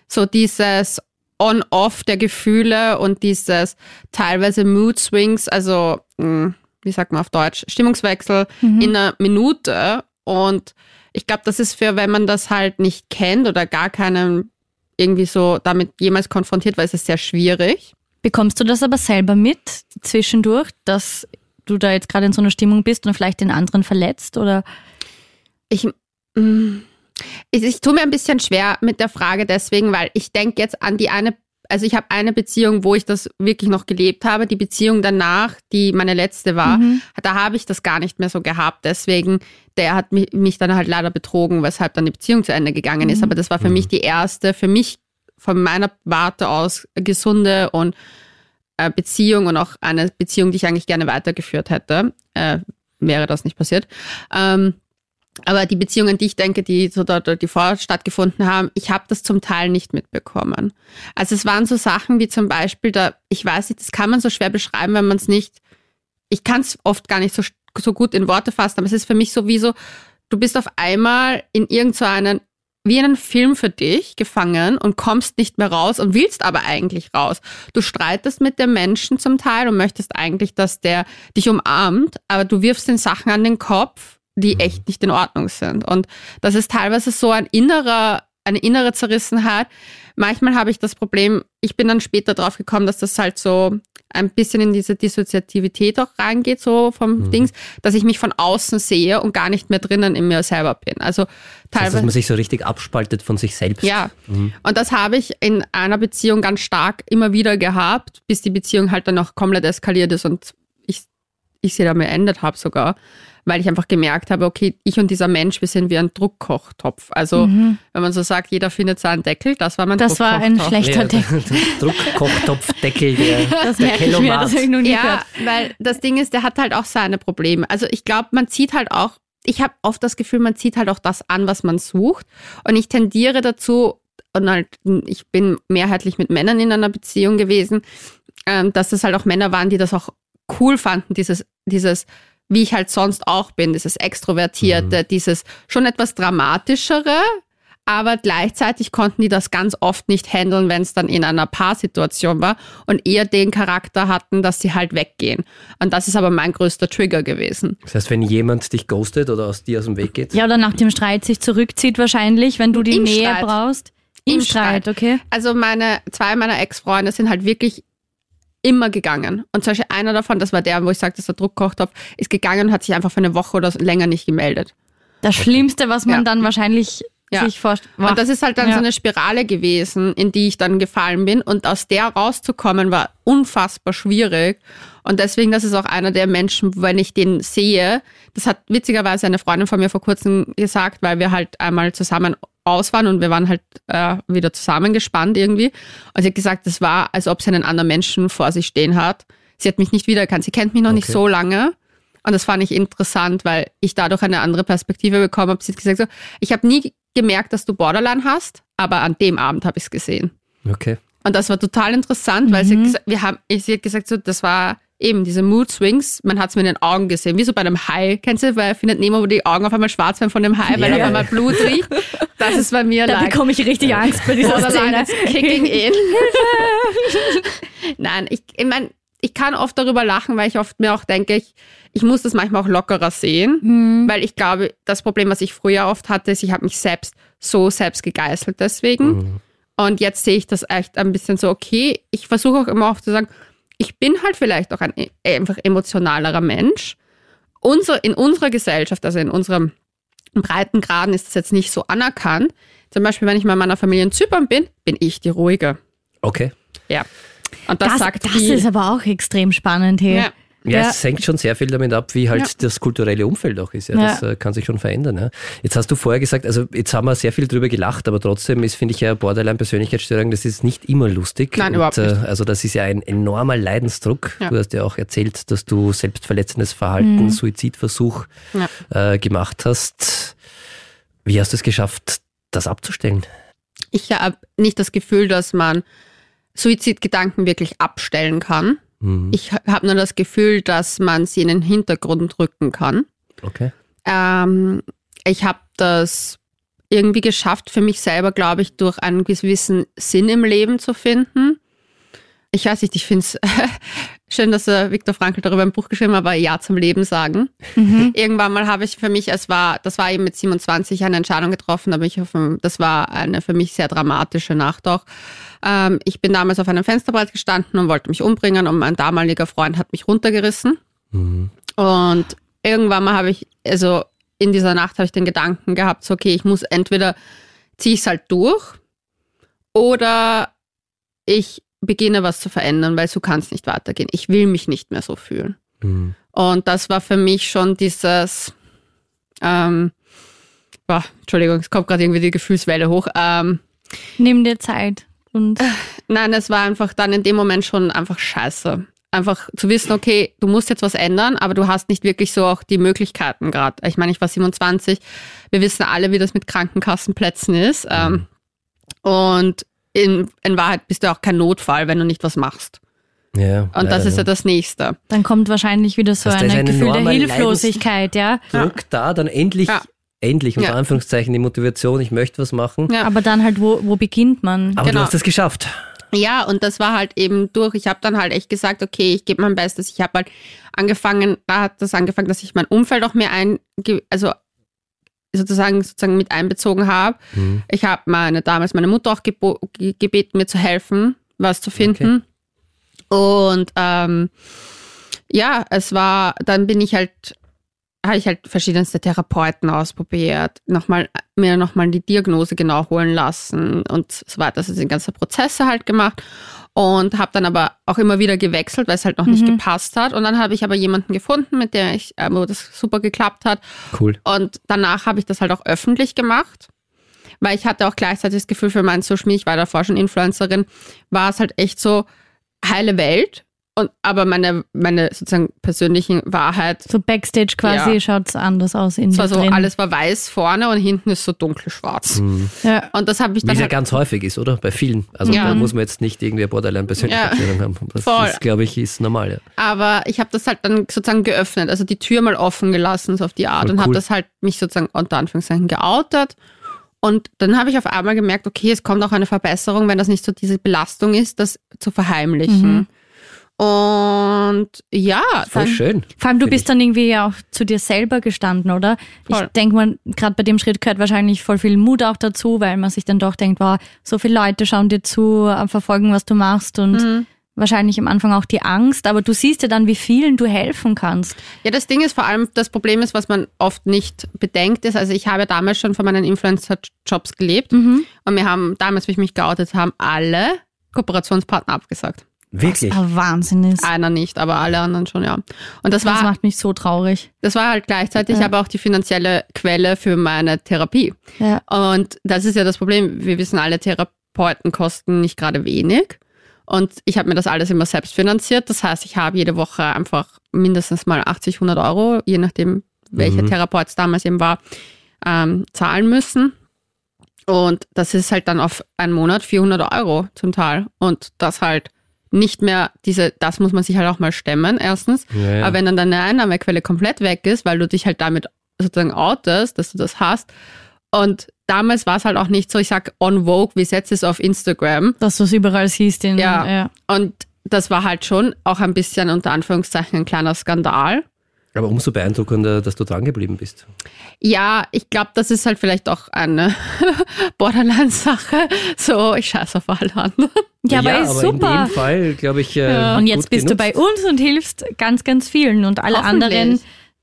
S1: So dieses On-Off der Gefühle und dieses teilweise Mood Swings, also mh, wie sagt man auf Deutsch, Stimmungswechsel in einer Minute. Und ich glaube, das ist für, wenn man das halt nicht kennt oder gar keinen irgendwie so damit jemals konfrontiert war, ist es sehr schwierig.
S3: Bekommst du das aber selber mit zwischendurch, dass du da jetzt gerade in so einer Stimmung bist und vielleicht den anderen verletzt oder?
S1: Ich, mm, ich, ich tue mir ein bisschen schwer mit der Frage deswegen, weil ich denke jetzt an die eine, also ich habe eine Beziehung, wo ich das wirklich noch gelebt habe. Die Beziehung danach, die meine letzte war, da habe ich das gar nicht mehr so gehabt. Deswegen, der hat mich, mich dann halt leider betrogen, weshalb dann die Beziehung zu Ende gegangen ist. Aber das war für mich die erste, für mich von meiner Warte aus gesunde und äh, Beziehung und auch eine Beziehung, die ich eigentlich gerne weitergeführt hätte, äh, wäre das nicht passiert. Ähm, aber die Beziehungen, die ich denke, die so dort, die vorher stattgefunden haben, ich habe das zum Teil nicht mitbekommen. Also es waren so Sachen wie zum Beispiel, da, ich weiß nicht, das kann man so schwer beschreiben, wenn man es nicht, ich kann es oft gar nicht so, so gut in Worte fassen, aber es ist für mich sowieso, du bist auf einmal in irgend so wie einen Film für dich gefangen und kommst nicht mehr raus und willst aber eigentlich raus. Du streitest mit dem Menschen zum Teil und möchtest eigentlich, dass der dich umarmt, aber du wirfst den Sachen an den Kopf, die echt nicht in Ordnung sind. Und das ist teilweise so ein innerer, eine innere Zerrissenheit. Manchmal habe ich das Problem, ich bin dann später drauf gekommen, dass das halt so ein bisschen in diese Dissoziativität auch reingeht, so vom Dings, dass ich mich von außen sehe und gar nicht mehr drinnen in mir selber bin. Also teilweise.
S4: dass man sich so richtig abspaltet von sich selbst.
S1: Ja, und das habe ich in einer Beziehung ganz stark immer wieder gehabt, bis die Beziehung halt dann auch komplett eskaliert ist und ich, ich sie damit beendet habe sogar, weil ich einfach gemerkt habe, okay, ich und dieser Mensch, wir sind wie ein Druckkochtopf. Also wenn man so sagt, jeder findet seinen Deckel, das war mein
S3: Das war ein schlechter
S4: Ja,
S3: Deckel.
S4: Druckkochtopfdeckel, der,
S3: Das
S4: der
S3: merke ich mir, das ich noch nie
S1: Ja,
S3: gehört.
S1: weil das Ding ist, der hat halt auch seine Probleme. Also ich glaube, man zieht halt auch, ich habe oft das Gefühl, man zieht halt auch das an, was man sucht. Und ich tendiere dazu, und halt, ich bin mehrheitlich mit Männern in einer Beziehung gewesen, ähm, dass das halt auch Männer waren, die das auch cool fanden, dieses, dieses, wie ich halt sonst auch bin, dieses Extrovertierte, dieses schon etwas Dramatischere, aber gleichzeitig konnten die das ganz oft nicht handeln, wenn es dann in einer Paarsituation war und eher den Charakter hatten, dass sie halt weggehen. Und das ist aber mein größter Trigger gewesen.
S4: Das heißt, wenn jemand dich ghostet oder aus dir aus dem Weg geht,
S3: Ja, oder nach dem Streit sich zurückzieht wahrscheinlich, wenn du die
S1: Im
S3: Nähe
S1: Streit.
S3: brauchst. Im,
S1: Im
S3: Streit,
S1: Streit.
S3: okay.
S1: Also meine, zwei meiner Ex-Freunde sind halt wirklich immer gegangen. Und zum Beispiel einer davon, das war der, wo ich sagte, dass der Druckkopftopf, ist gegangen und hat sich einfach für eine Woche oder so länger nicht gemeldet.
S3: Das Schlimmste, was man
S1: Ja.
S3: dann wahrscheinlich
S1: Ja.
S3: sich vorstellt.
S1: Und das ist halt dann
S3: Ja.
S1: so eine Spirale gewesen, in die ich dann gefallen bin. Und aus der rauszukommen war unfassbar schwierig. Und deswegen, das ist auch einer der Menschen, wenn ich den sehe, das hat witzigerweise eine Freundin von mir vor kurzem gesagt, weil wir halt einmal zusammen aus waren und wir waren halt äh, wieder zusammengespannt irgendwie. Und sie hat gesagt, das war, als ob sie einen anderen Menschen vor sich stehen hat. Sie hat mich nicht wiedererkannt. Sie kennt mich noch nicht
S4: Okay.
S1: so lange. Und das fand ich interessant, weil ich dadurch eine andere Perspektive bekommen habe. Sie hat gesagt, so, ich habe nie gemerkt, dass du Borderline hast, aber an dem Abend habe ich es gesehen.
S4: Okay.
S1: Und das war total interessant, weil sie, hat gesagt, wir haben, sie hat gesagt, so, das war eben diese Mood Swings, man hat es mir in den Augen gesehen, wie so bei einem Hai. Kennst du, bei Findet Nemo, wo die Augen auf einmal schwarz werden von dem Hai, weil
S4: Ja.
S1: auf einmal Blut riecht? Das ist bei mir
S3: Da bekomme ich richtig Angst bei dieser Szene.
S1: kicking in. Nein, ich, ich meine, ich kann oft darüber lachen, weil ich oft mir auch denke, ich, ich muss das manchmal auch lockerer sehen, weil ich glaube, das Problem, was ich früher oft hatte, ist, ich habe mich selbst so selbst gegeißelt deswegen. Und jetzt sehe ich das echt ein bisschen so, okay, ich versuche auch immer auch zu sagen, ich bin halt vielleicht auch ein e- einfach emotionalerer Mensch. Unser, in unserer Gesellschaft, also in unserem breiten Graden ist das jetzt nicht so anerkannt. Zum Beispiel, wenn ich mal in meiner Familie in Zypern bin, bin ich die Ruhige.
S4: Okay.
S1: Ja. Und das,
S3: Das,
S1: sagt
S3: das
S1: viel.
S3: ist aber auch extrem spannend hier.
S1: Ja.
S4: Ja,
S3: Ja.
S4: es hängt schon sehr viel damit ab, wie halt
S1: Ja.
S4: das kulturelle Umfeld auch ist. Ja. Das äh, kann sich schon verändern. Ja. Jetzt hast du vorher gesagt, also jetzt haben wir sehr viel drüber gelacht, aber trotzdem ist, finde ich ja, Borderline-Persönlichkeitsstörung, das ist nicht immer lustig.
S1: Nein,
S4: Und,
S1: überhaupt nicht.
S4: Äh, also das ist ja ein enormer Leidensdruck. Du hast ja auch erzählt, dass du selbstverletzendes Verhalten, Suizidversuch
S1: Ja.
S4: äh, gemacht hast. Wie hast du es geschafft, das abzustellen?
S1: Ich habe nicht das Gefühl, dass man Suizidgedanken wirklich abstellen kann.
S4: Mhm.
S1: Ich habe nur das Gefühl, dass man sie in den Hintergrund rücken kann.
S4: Okay.
S1: Ähm, ich habe das irgendwie geschafft, für mich selber, glaube ich, durch einen gewissen Sinn im Leben zu finden. Ich weiß nicht, ich finde es schön, dass äh, Viktor Frankl darüber ein Buch geschrieben hat, aber Ja zum Leben sagen. Irgendwann mal habe ich für mich, es war, das war eben mit 27 eine Entscheidung getroffen, aber ich dem- das war eine für mich sehr dramatische Nacht auch. Ähm, ich bin damals auf einem Fensterbrett gestanden und wollte mich umbringen und mein damaliger Freund hat mich runtergerissen. Und irgendwann mal habe ich, also in dieser Nacht habe ich den Gedanken gehabt, so okay, ich muss entweder ziehe ich es halt durch oder ich beginne was zu verändern, weil so kann es nicht weitergehen. Ich will mich nicht mehr so fühlen.
S4: Mhm.
S1: Und das war für mich schon dieses, ähm, boah, Entschuldigung, es kommt gerade irgendwie die Gefühlswelle hoch. Ähm,
S3: Nimm dir Zeit. Und
S1: Nein, es war einfach dann in dem Moment schon einfach scheiße. Einfach zu wissen, okay, du musst jetzt was ändern, aber du hast nicht wirklich so auch die Möglichkeiten gerade. Ich meine, ich war 27. Wir wissen alle, wie das mit Krankenkassenplätzen ist. Ähm, und in, in Wahrheit bist du auch kein Notfall, wenn du nicht was machst.
S4: Ja,
S1: Und
S4: leider,
S1: das ist ja das Nächste.
S3: dann kommt wahrscheinlich wieder so ein Gefühl der Hilflosigkeit, ja.
S4: Druck da, dann endlich,
S1: Ja.
S4: endlich unter
S1: Ja.
S4: Anführungszeichen die Motivation, ich möchte was machen.
S1: Ja.
S3: Aber dann halt, wo, wo beginnt man?
S4: Aber
S1: Genau.
S4: du hast es geschafft.
S1: Ja, und das war halt eben durch. Ich habe dann halt echt gesagt, okay, ich gebe mein Bestes. Ich habe halt angefangen, da hat das angefangen, dass ich mein Umfeld auch mehr ein, also sozusagen sozusagen mit einbezogen habe.
S4: Mhm.
S1: Ich habe meine damals meine Mutter auch gebeten, mir zu helfen, was zu finden. Und ähm, ja, es war, dann bin ich halt, habe ich halt verschiedenste Therapeuten ausprobiert, nochmal, mir nochmal die Diagnose genau holen lassen und so weiter. Also die ganzen Prozesse halt gemacht und habe dann aber auch immer wieder gewechselt, weil es halt noch nicht gepasst hat. Und dann habe ich aber jemanden gefunden, mit der ich, äh, wo das super geklappt hat.
S4: Cool.
S1: Und danach habe ich das halt auch öffentlich gemacht, weil ich hatte auch gleichzeitig das Gefühl für meinen Social Media, ich war davor schon Influencerin, war es halt echt so heile Welt. Und, aber meine, meine sozusagen persönlichen Wahrheit,
S3: So Backstage quasi
S1: Ja.
S3: schaut's anders aus in
S1: es so,
S3: drin.
S1: alles war weiß vorne und hinten ist so dunkelschwarz.
S3: Ja.
S1: Und das habe ich
S4: Wie
S1: dann
S4: es ja
S1: halt,
S4: ganz häufig ist, oder? Bei vielen. Also
S1: Ja.
S4: da muss man jetzt nicht irgendwie eine Borderline-Persönlichkeitsstörung haben. Das
S1: Voll.
S4: ist, glaube ich, ist normal. Ja.
S1: aber ich habe das halt dann sozusagen geöffnet, also die Tür mal offen gelassen, so auf die Art
S4: Voll
S1: und habe
S4: cool.
S1: das halt mich sozusagen unter Anführungszeichen geoutet. Und dann habe ich auf einmal gemerkt, okay, es kommt auch eine Verbesserung, wenn das nicht so diese Belastung ist, das zu verheimlichen. Und ja,
S4: Voll
S1: dann,
S4: schön.
S3: Vor allem, du bist dann irgendwie ja auch zu dir selber gestanden, oder?
S1: Voll.
S3: Ich denke mal, gerade bei dem Schritt gehört wahrscheinlich voll viel Mut auch dazu, weil man sich dann doch denkt, wow, so viele Leute schauen dir zu, äh, verfolgen, was du machst und
S1: Mhm.
S3: wahrscheinlich am Anfang auch die Angst, aber du siehst ja dann, wie vielen du helfen kannst.
S1: Ja, das Ding ist vor allem, das Problem ist, was man oft nicht bedenkt, ist, also ich habe damals schon von meinen Influencer-Jobs gelebt und wir haben damals, wie ich mich geoutet haben, alle Kooperationspartner abgesagt.
S4: Wirklich?
S3: ein Wahnsinn ist.
S1: Einer nicht, aber alle anderen schon, ja. Und das
S3: Das
S1: war,
S3: macht mich so traurig.
S1: das war halt gleichzeitig
S3: Ja.
S1: aber auch die finanzielle Quelle für meine Therapie.
S3: Ja.
S1: Und das ist ja das Problem. Wir wissen alle, Therapeuten kosten nicht gerade wenig. Und ich habe mir das alles immer selbst finanziert. Das heißt, ich habe jede Woche einfach mindestens mal 80, 100 Euro, je nachdem, welcher
S4: Mhm.
S1: Therapeut es damals eben war, ähm, zahlen müssen. Und das ist halt dann auf einen Monat 400 Euro zum Teil. Und das halt nicht mehr diese, das muss man sich halt auch mal stemmen, erstens.
S4: Ja, ja.
S1: Aber wenn dann deine Einnahmequelle komplett weg ist, weil du dich halt damit sozusagen outest, dass du das hast. Und damals war es halt auch nicht so, ich sag on Vogue, wie setzt es auf Instagram.
S3: Dass du es überall siehst. In,
S1: Ja.
S3: ja.
S1: Und das war halt schon auch ein bisschen unter Anführungszeichen ein kleiner Skandal.
S4: Aber umso beeindruckender, dass du dran geblieben bist.
S1: Ja, ich glaube, das ist halt vielleicht auch eine Borderline-Sache. So, ich scheiße auf alle anderen.
S3: Ja, aber ist
S4: aber
S3: super.
S4: in dem Fall, glaube ich, äh,
S3: Und jetzt
S4: gut
S3: bist du
S4: genutzt.
S3: bei uns und hilfst ganz, ganz vielen. Und alle anderen,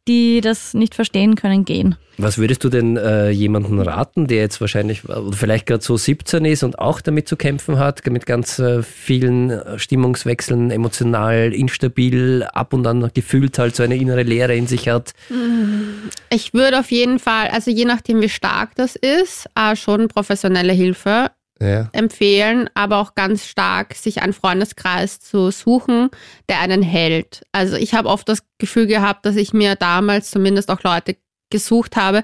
S3: die das nicht verstehen können, gehen.
S4: Was würdest du denn äh, jemandem raten, der jetzt wahrscheinlich oder vielleicht gerade so 17 ist und auch damit zu kämpfen hat, mit ganz äh, vielen äh, Stimmungswechseln, emotional instabil, ab und an gefühlt halt so eine innere Leere in sich hat?
S1: Ich würde auf jeden Fall, also je nachdem, wie stark das ist, äh, schon professionelle Hilfe
S4: Ja.
S1: empfehlen, aber auch ganz stark sich einen Freundeskreis zu suchen, der einen hält. Also ich habe oft das Gefühl gehabt, dass ich mir damals zumindest auch Leute gesucht habe,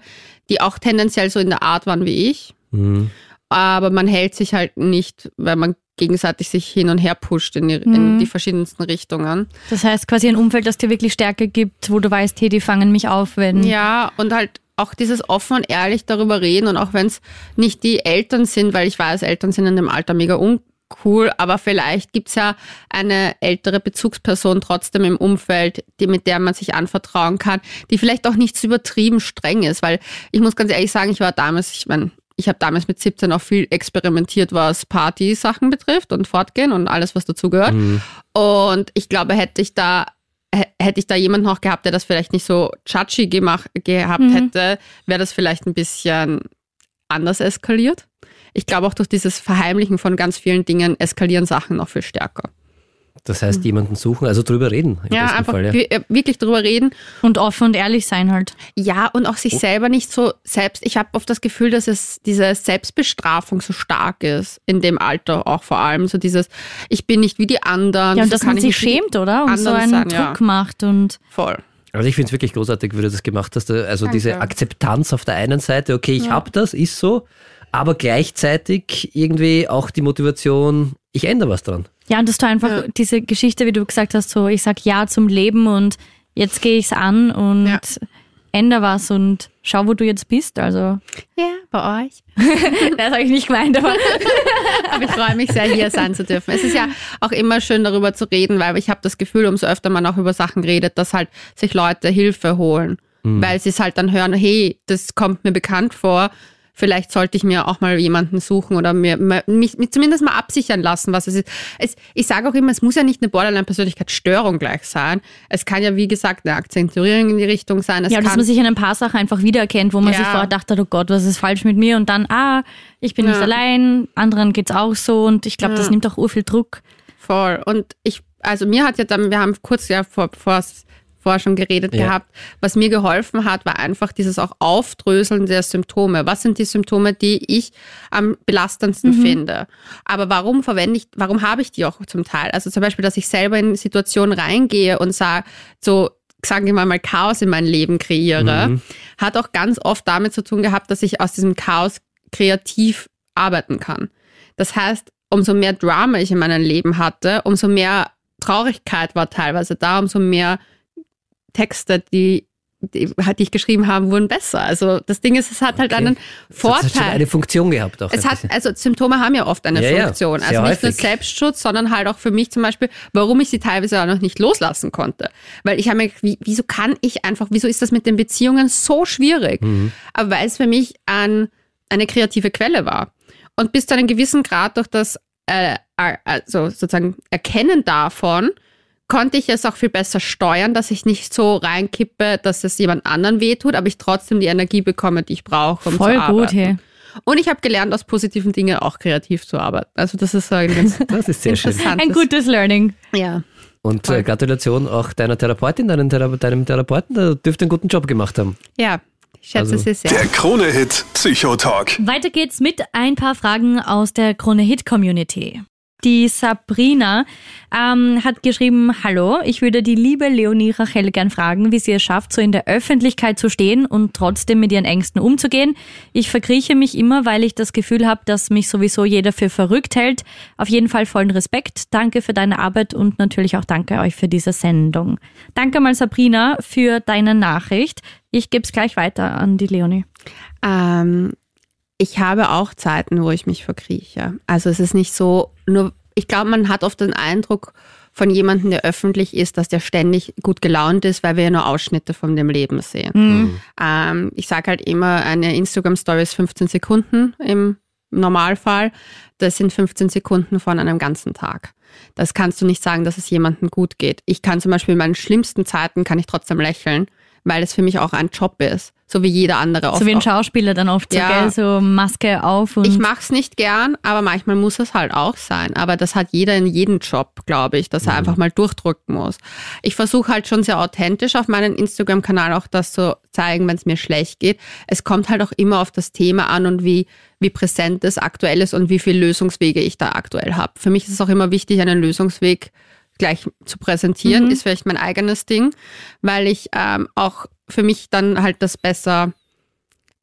S1: die auch tendenziell so in der Art waren wie ich.
S4: Mhm.
S1: Aber man hält sich halt nicht, weil man gegenseitig sich hin und her pusht in die, in
S3: Mhm.
S1: die verschiedensten Richtungen.
S3: Das heißt quasi ein Umfeld, das dir wirklich Stärke gibt, wo du weißt, hey, die fangen mich auf, wenn.
S1: Ja, und halt auch dieses offen und ehrlich darüber reden und auch wenn es nicht die Eltern sind, weil ich weiß, Eltern sind in dem Alter mega uncool, aber vielleicht gibt's ja eine ältere Bezugsperson trotzdem im Umfeld, die, mit der man sich anvertrauen kann, die vielleicht auch nicht so übertrieben streng ist, weil ich muss ganz ehrlich sagen, ich war damals, ich meine, ich habe damals mit 17 auch viel experimentiert, was Party-Sachen betrifft und Fortgehen und alles, was dazugehört.
S4: Mhm.
S1: Und ich glaube, hätte ich da hätte ich da jemanden noch gehabt, der das vielleicht nicht so judgy gemacht, gehabt
S3: Mhm.
S1: hätte, wäre das vielleicht ein bisschen anders eskaliert. Ich glaube auch durch dieses Verheimlichen von ganz vielen Dingen eskalieren Sachen noch viel stärker.
S4: Das heißt, jemanden suchen, also drüber reden. Im
S1: ja,
S4: besten
S1: einfach
S4: Fall, ja.
S1: äh, wirklich drüber reden.
S3: Und offen und ehrlich sein halt.
S1: Ja, und auch
S4: Oh.
S1: sich selber nicht so selbst. Ich habe oft das Gefühl, dass es diese Selbstbestrafung so stark ist, in dem Alter auch vor allem. So dieses, ich bin nicht wie die anderen.
S3: Ja, und
S1: so
S3: dass
S1: kann
S3: man
S1: ich
S3: sich schämt, oder? Und so einen
S1: sein, ja.
S3: Druck macht und
S1: Voll.
S4: Also ich finde es wirklich großartig, wie du das gemacht hast. Also
S1: Danke.
S4: diese Akzeptanz auf der einen Seite, okay, ich hab das, ist so, aber gleichzeitig irgendwie auch die Motivation, ich ändere was dran.
S3: Ja, und dass du einfach
S1: Ja.
S3: diese Geschichte, wie du gesagt hast, so ich sag Ja zum Leben und jetzt gehe ich's an und
S1: Ja.
S3: ändere was und schau, wo du jetzt bist. Also,
S1: Ja, bei euch.
S3: das habe ich nicht gemeint, aber
S1: Aber ich freue mich sehr, hier sein zu dürfen. Es ist ja auch immer schön, darüber zu reden, weil ich habe das Gefühl, umso öfter man auch über Sachen redet, dass halt sich Leute Hilfe holen. Weil sie es halt dann hören, hey, das kommt mir bekannt vor. Vielleicht sollte ich mir auch mal jemanden suchen oder mir, mich, mich zumindest mal absichern lassen, was es ist. Es, ich sage auch immer, es muss ja nicht eine Borderline-Persönlichkeitsstörung gleich sein. Es kann ja, wie gesagt, eine Akzentuierung in die Richtung sein. Es
S3: ja, dass
S1: kann,
S3: man sich in ein paar Sachen einfach wiedererkennt, wo man
S1: Ja.
S3: sich vorher dachte, oh Gott, was ist falsch mit mir? Und dann, ah, ich bin nicht
S1: Ja.
S3: allein, anderen geht's auch so und ich glaube, das
S1: Ja.
S3: nimmt auch urviel Druck.
S1: Voll. Und ich, also mir hat ja dann, wir haben kurz ja vor, vor, vorher schon geredet
S4: Ja.
S1: gehabt, was mir geholfen hat, war einfach dieses auch Aufdröseln der Symptome. Was sind die Symptome, die ich am belastendsten finde? Aber warum verwende ich, warum habe ich die auch zum Teil? Also zum Beispiel, dass ich selber in Situationen reingehe und sage, so, sagen wir mal, mal Chaos in mein Leben kreiere, hat auch ganz oft damit zu tun gehabt, dass ich aus diesem Chaos kreativ arbeiten kann. Das heißt, umso mehr Drama ich in meinem Leben hatte, umso mehr Traurigkeit war teilweise da, umso mehr Texte, die, die, die ich geschrieben habe, wurden besser. Also das Ding ist, es hat halt
S4: Okay.
S1: einen
S4: Das hat schon
S1: Vorteil.
S4: eine Funktion gehabt auch.
S1: Es hat, also Symptome haben ja oft eine
S4: Ja, ja,
S1: Funktion.
S4: sehr
S1: also nicht nur
S4: häufig.
S1: Selbstschutz, sondern halt auch für mich zum Beispiel, warum ich sie teilweise auch noch nicht loslassen konnte. Weil ich habe mir gedacht, wie, wieso kann ich einfach, wieso ist das mit den Beziehungen so schwierig?
S4: Mhm.
S1: Aber weil es für mich ein, eine kreative Quelle war. Und bis zu einem gewissen Grad durch das äh, also sozusagen Erkennen davon, konnte ich es auch viel besser steuern, dass ich nicht so reinkippe, dass es jemand anderen wehtut, aber ich trotzdem die Energie bekomme, die ich brauche, um
S3: Voll
S1: zu
S3: gut,
S1: arbeiten.
S3: hey.
S1: Und ich habe gelernt, aus positiven Dingen auch kreativ zu arbeiten. Also das ist so ein ganz
S4: Das ist sehr schön.
S3: Ein gutes Learning.
S1: Ja.
S4: Und äh, Gratulation auch deiner Therapeutin, deinem, Thera deinem Therapeuten, der dürfte einen guten Job gemacht haben.
S1: Ja, ich schätze
S4: Also-
S1: sie sehr.
S2: Der Krone-Hit Psychotalk.
S3: Weiter geht's mit ein paar Fragen aus der Krone-Hit-Community. Die Sabrina ähm, hat geschrieben, hallo, ich würde die liebe Leonie Rachel gern fragen, wie sie es schafft, so in der Öffentlichkeit zu stehen und trotzdem mit ihren Ängsten umzugehen. Ich verkrieche mich immer, weil ich das Gefühl habe, dass mich sowieso jeder für verrückt hält. Auf jeden Fall vollen Respekt. Danke für deine Arbeit und natürlich auch danke euch für diese Sendung. Danke mal Sabrina für deine Nachricht. Ich gebe es gleich weiter an die Leonie.
S1: Ähm, ich habe auch Zeiten, wo ich mich verkrieche. Also es ist nicht so, nur ich glaube, man hat oft den Eindruck von jemandem, der öffentlich ist, dass der ständig gut gelaunt ist, weil wir ja nur Ausschnitte von dem Leben sehen. Ähm, ich sage halt immer, eine Instagram-Story ist 15 Sekunden im Normalfall. Das sind 15 Sekunden von einem ganzen Tag. Das kannst du nicht sagen, dass es jemandem gut geht. Ich kann zum Beispiel in meinen schlimmsten Zeiten kann ich trotzdem lächeln, weil es für mich auch ein Job ist, so wie jeder andere.
S3: So
S1: oft
S3: wie ein. Schauspieler dann oft,
S1: Ja.
S3: so, gell? so Maske auf und
S1: Ich mach's nicht gern, aber manchmal muss es halt auch sein. Aber das hat jeder in jedem Job, glaube ich, dass er einfach mal durchdrücken muss. Ich versuche halt schon sehr authentisch auf meinem Instagram-Kanal auch das zu zeigen, wenn es mir schlecht geht. Es kommt halt auch immer auf das Thema an und wie, wie präsent es aktuell ist und wie viele Lösungswege ich da aktuell habe. Für mich ist es auch immer wichtig, einen Lösungsweg gleich zu präsentieren, ist vielleicht mein eigenes Ding, weil ich ähm, auch für mich dann halt das besser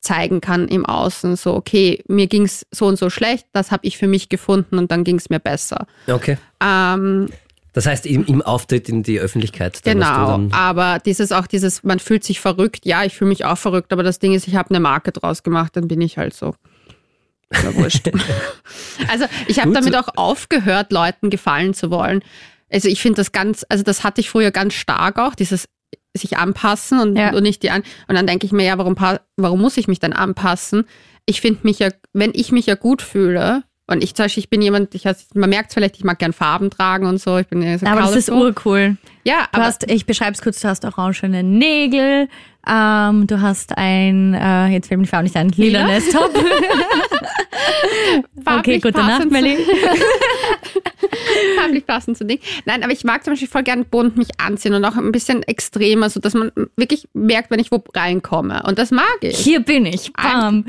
S1: zeigen kann im Außen. So, okay, mir ging's so und so schlecht, das habe ich für mich gefunden und dann ging's mir besser.
S4: Okay.
S1: Ähm,
S4: Das heißt, im, im Auftritt in die Öffentlichkeit. Dann hast du
S1: genau,
S4: Dann,
S1: aber dieses auch dieses, man fühlt sich verrückt. Ja, ich fühle mich auch verrückt, aber das Ding ist, ich habe eine Marke draus gemacht, dann bin ich halt so. Ja, wurscht. also ich habe damit auch aufgehört, Leuten gefallen zu wollen. Also ich finde das ganz, also das hatte ich früher ganz stark auch, dieses sich anpassen und,
S3: Ja.
S1: und nicht die an. Und dann denke ich mir, ja, warum, warum muss ich mich dann anpassen? Ich finde mich ja, wenn ich mich ja gut fühle, und ich zum Beispiel, ich bin jemand, ich, man merkt vielleicht, ich mag gern Farben tragen und so. Ich bin ja so
S3: aber das ist
S1: colorful.
S3: urcool.
S1: Ja,
S3: Du
S1: aber
S3: hast, ich beschreibe es kurz, du hast orangene Nägel, ähm, du hast ein, äh, jetzt fällt mir die Farbe nicht ein, lilanes Top. okay, gute Nacht, Melli.
S1: farblich passend zu Ding. Nein, aber ich mag zum Beispiel voll gern bunt mich anziehen und auch ein bisschen extremer, so dass man wirklich merkt, wenn ich wo reinkomme. Und das mag ich.
S3: Hier bin ich, bam.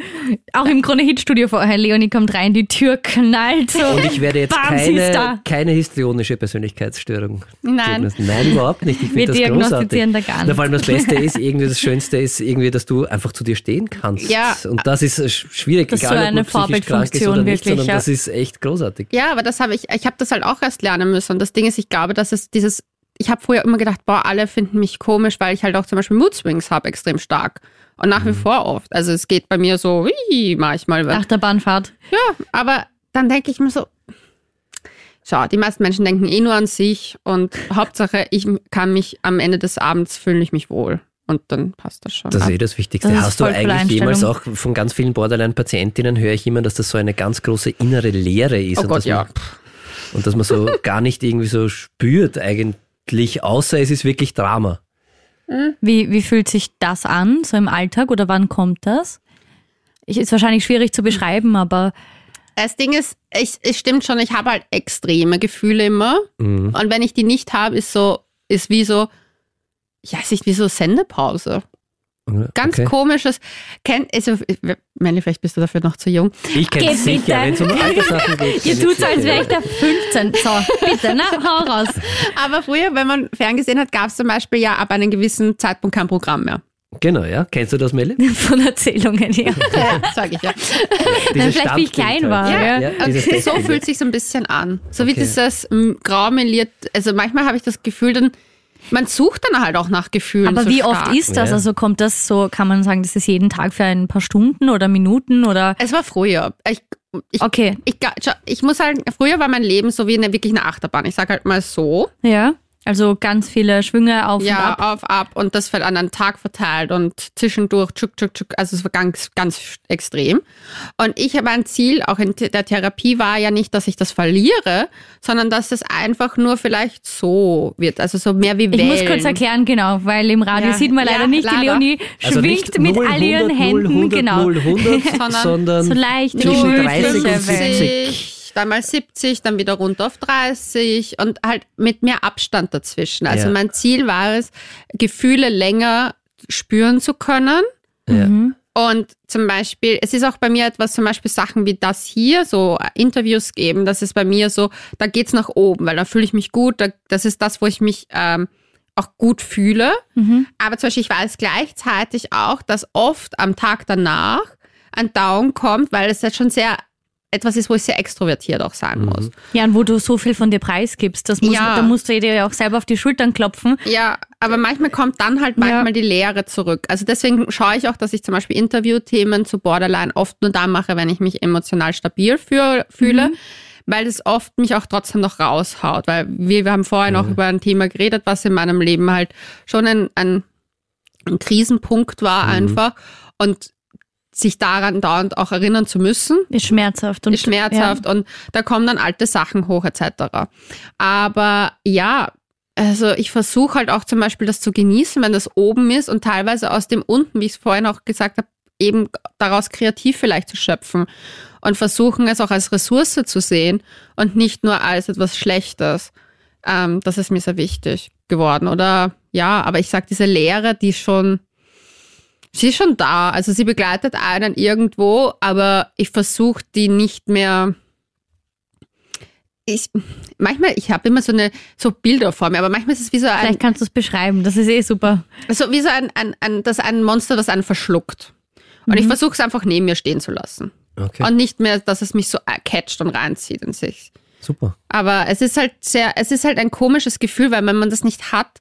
S3: Auch im Krone-Hit-Studio vorher, Leonie kommt rein, die Tür knallt so.
S4: und ich werde jetzt
S3: Bam,
S4: keine, keine histrionische Persönlichkeitsstörung.
S1: Nein.
S4: Nein, überhaupt nicht. Ich
S3: Wir
S4: finde das großartig.
S3: diagnostizieren da gar
S4: Na,
S3: nichts.
S4: vor allem das Beste ist, irgendwie das Schönste ist irgendwie, dass du einfach zu dir stehen kannst.
S1: Ja.
S4: Und das ist sch- schwierig,
S3: Das ist
S4: egal
S3: so
S4: ob
S3: eine
S4: man psychisch krank ist
S3: Vorbildfunktion
S4: oder nicht,
S3: wirklich,
S4: sondern
S3: ja.
S4: das ist echt großartig.
S1: Ja, aber das habe ich, ich habe das halt auch erst lernen müssen. Und das Ding ist, ich glaube, dass es dieses, ich habe früher immer gedacht, boah, alle finden mich komisch, weil ich halt auch zum Beispiel Mood Swings habe, extrem stark. Und nach
S4: Mhm.
S1: wie vor oft. Also es geht bei mir so, wie manchmal.
S3: Achterbahnfahrt.
S1: Ja, aber dann denke ich mir so, schau, die meisten Menschen denken eh nur an sich und Hauptsache, ich kann mich am Ende des Abends fühle ich mich wohl. Und dann passt das schon.
S4: Das ist
S1: ab.
S4: eh das Wichtigste.
S3: Das
S4: Hast du eigentlich jemals auch von ganz vielen Borderline-Patientinnen höre ich immer, dass das so eine ganz große innere Leere ist.
S1: Oh
S4: und
S1: Gott,
S4: dass
S1: ja.
S4: Man, und dass man so gar nicht irgendwie so spürt eigentlich, außer es ist wirklich Drama.
S3: Wie, wie fühlt sich das an, so im Alltag oder wann kommt das? Ich, ist wahrscheinlich schwierig zu beschreiben, aber
S1: Das Ding ist, ich, es stimmt schon, ich habe halt extreme Gefühle immer.
S4: Mhm.
S1: Und wenn ich die nicht habe, ist so, ist wie so, ja, es ist wie so Sendepause. Ganz
S4: okay.
S1: komisches. Kennt, also, Melli, vielleicht bist du dafür noch zu jung.
S4: Ich kenne es sicher, wenn es um Alterssachen geht.
S3: ihr
S4: kenn
S3: tut so, als wäre
S4: ja.
S3: ich da 15. So, bitte, na, hau raus.
S1: Aber früher, wenn man Fernsehen hat, gab es zum Beispiel ja ab einem gewissen Zeitpunkt kein Programm mehr.
S4: Genau, ja. Kennst du das, Melli?
S3: Von Erzählungen her.
S1: Sag ich ja.
S4: Dieses
S3: vielleicht, wie ich klein
S4: Standbild
S3: war,
S4: halt.
S3: ja.
S1: Und
S4: dieses
S1: so fühlt sich so ein bisschen an. So wie
S4: Okay.
S1: dieses ähm, graumeliert, also manchmal habe ich das Gefühl, dann, man sucht dann halt auch nach Gefühlen.
S3: Aber
S1: so
S3: wie
S1: stark.
S3: oft ist das?
S4: Ja.
S3: Also kommt das so, kann man sagen, das ist jeden Tag für ein paar Stunden oder Minuten oder?
S1: Es war früher. Ich, ich,
S3: Okay,
S1: ich, schau, ich muss sagen, früher war mein Leben so wie eine, wirklich eine Achterbahn. Ich sage halt mal so.
S3: ja. Also ganz viele Schwünge auf
S1: ja,
S3: und ab.
S1: Ja, auf, ab. Und das wird an den Tag verteilt und zwischendurch, tschuk, tschuk, tschuk. Also es war ganz, ganz extrem. Und ich habe ein Ziel, auch in der Therapie war ja nicht, dass ich das verliere, sondern dass es einfach nur vielleicht so wird. Also so mehr wie Wellen.
S3: Ich muss kurz erklären, genau, weil im Radio
S1: ja,
S3: sieht man leider
S1: ja,
S3: nicht,
S1: leider.
S3: die Leonie
S4: also
S3: schwingt mit
S4: 0,
S3: all ihren
S4: Händen, 0, 100,
S3: genau.
S4: 0, 100,
S1: sondern,
S4: sondern
S3: so leicht
S4: zwischen 30 und 70
S1: dann mal 70, dann wieder runter auf 30 und halt mit mehr Abstand dazwischen. Also
S4: ja.
S1: mein Ziel war es, Gefühle länger spüren zu können.
S4: Ja.
S3: Mhm.
S1: Und zum Beispiel, es ist auch bei mir etwas, zum Beispiel Sachen wie das hier, so Interviews geben, das ist bei mir so, da geht es nach oben, weil da fühle ich mich gut, da, das ist das, wo ich mich ähm, auch gut fühle.
S3: Mhm.
S1: Aber zum Beispiel, ich weiß gleichzeitig auch, dass oft am Tag danach ein Down kommt, weil es ja schon sehr etwas ist, wo ich sehr extrovertiert auch sein muss.
S3: Ja, und wo du so viel von dir preisgibst, das muss,
S1: Ja.
S3: da musst du dir ja auch selber auf die Schultern klopfen.
S1: Ja, aber manchmal kommt dann halt manchmal die Leere zurück. Also deswegen schaue ich auch, dass ich zum Beispiel Interviewthemen zu Borderline oft nur dann mache, wenn ich mich emotional stabil fühl, fühle. Weil es oft mich auch trotzdem noch raushaut. Weil wir, wir haben vorhin auch über ein Thema geredet, was in meinem Leben halt schon ein, ein, ein Krisenpunkt war einfach. Und sich daran dauernd auch erinnern zu müssen,
S3: Ist schmerzhaft. Und,
S1: ist schmerzhaft und da kommen dann alte Sachen hoch etc. Aber ja, also ich versuche halt auch zum Beispiel das zu genießen, wenn das oben ist und teilweise aus dem unten, wie ich es vorhin auch gesagt habe, eben daraus kreativ vielleicht zu schöpfen und versuchen es auch als Ressource zu sehen und nicht nur als etwas Schlechtes. Ähm, das ist mir sehr wichtig geworden. Oder ja, aber ich sag diese Lehre, die schon, sie ist schon da. Also sie begleitet einen irgendwo, aber ich versuche die nicht mehr. Ich, manchmal, ich habe immer so eine so Bilder vor mir, aber manchmal ist es wie so ein,
S3: Vielleicht kannst du es beschreiben, das ist eh super.
S1: so wie so ein, ein, ein, das ein Monster, das einen verschluckt. Und ich versuche es einfach neben mir stehen zu lassen.
S4: Okay,
S1: Und nicht mehr, dass es mich so äh, catcht und reinzieht in sich.
S4: super.
S1: Aber es ist halt sehr, es ist halt ein komisches Gefühl, weil wenn man das nicht hat,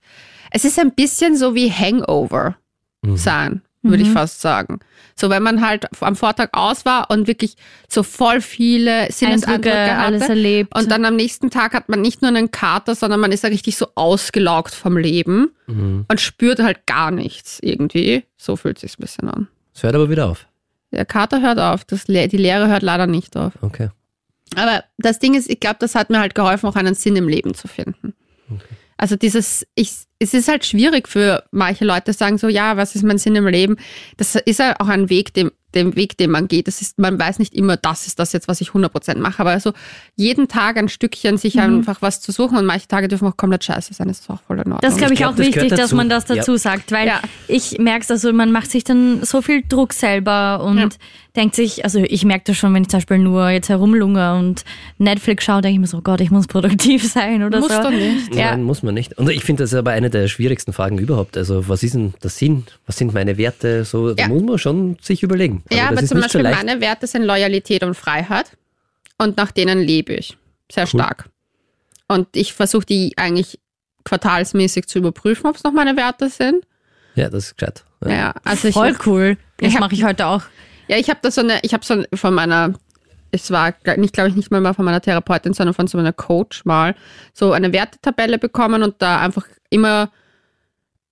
S1: es ist ein bisschen so wie Hangover sein, würde ich fast sagen. So, wenn man halt am Vortag aus war und wirklich so voll viele Sinneseindrücke
S3: alles erlebt.
S1: Und dann am nächsten Tag hat man nicht nur einen Kater, sondern man ist ja richtig so ausgelaugt vom Leben und spürt halt gar nichts irgendwie. So fühlt sich's ein bisschen an.
S4: Es hört aber wieder auf.
S1: Der Kater hört auf, das, Le- die Lehre hört leider nicht auf.
S4: Okay.
S1: Aber das Ding ist, ich glaube, das hat mir halt geholfen, auch einen Sinn im Leben zu finden. Also dieses, ich, es ist halt schwierig für manche Leute sagen so, ja, was ist mein Sinn im Leben? Das ist ja auch ein Weg, dem, dem Weg, den man geht. Das ist, man weiß nicht immer, das ist das jetzt, was ich 100% mache. Aber also jeden Tag ein Stückchen sich einfach was zu suchen und manche Tage dürfen auch komplett scheiße sein. Das ist auch voll in Ordnung.
S3: Das glaube ich,
S4: glaub,
S3: auch
S4: das
S3: wichtig, dass man das
S4: Ja.
S3: dazu sagt, weil
S1: Ja.
S3: ich merke es, also man macht sich dann so viel Druck selber und
S1: Ja.
S3: denkt sich, also ich merke das schon, wenn ich zum Beispiel nur jetzt herumlunge und Netflix schaue, denke ich mir so, Gott, ich muss produktiv sein oder
S1: Musst
S3: so.
S1: du nicht.
S3: Ja.
S4: Nein, muss man nicht. Und ich finde, das ist aber eine der schwierigsten Fragen überhaupt. Also, was ist denn der Sinn? Was sind meine Werte? So, da
S1: Ja.
S4: muss man schon sich überlegen. Also,
S1: Ja, aber zum Beispiel
S4: so
S1: meine Werte sind Loyalität und Freiheit. Und nach denen lebe ich. Sehr stark. Und ich versuche die eigentlich quartalsmäßig zu überprüfen, ob es noch meine Werte sind.
S4: Ja, das ist gescheit. Ja.
S1: Ja, also ich,
S3: Voll cool. Das mache ich heute auch.
S1: ja, ich habe da so eine, ich habe so ein- von meiner, es war nicht, glaube ich, nicht mal mal von meiner Therapeutin, sondern von so einer Coach mal, so eine Wertetabelle bekommen und da einfach immer,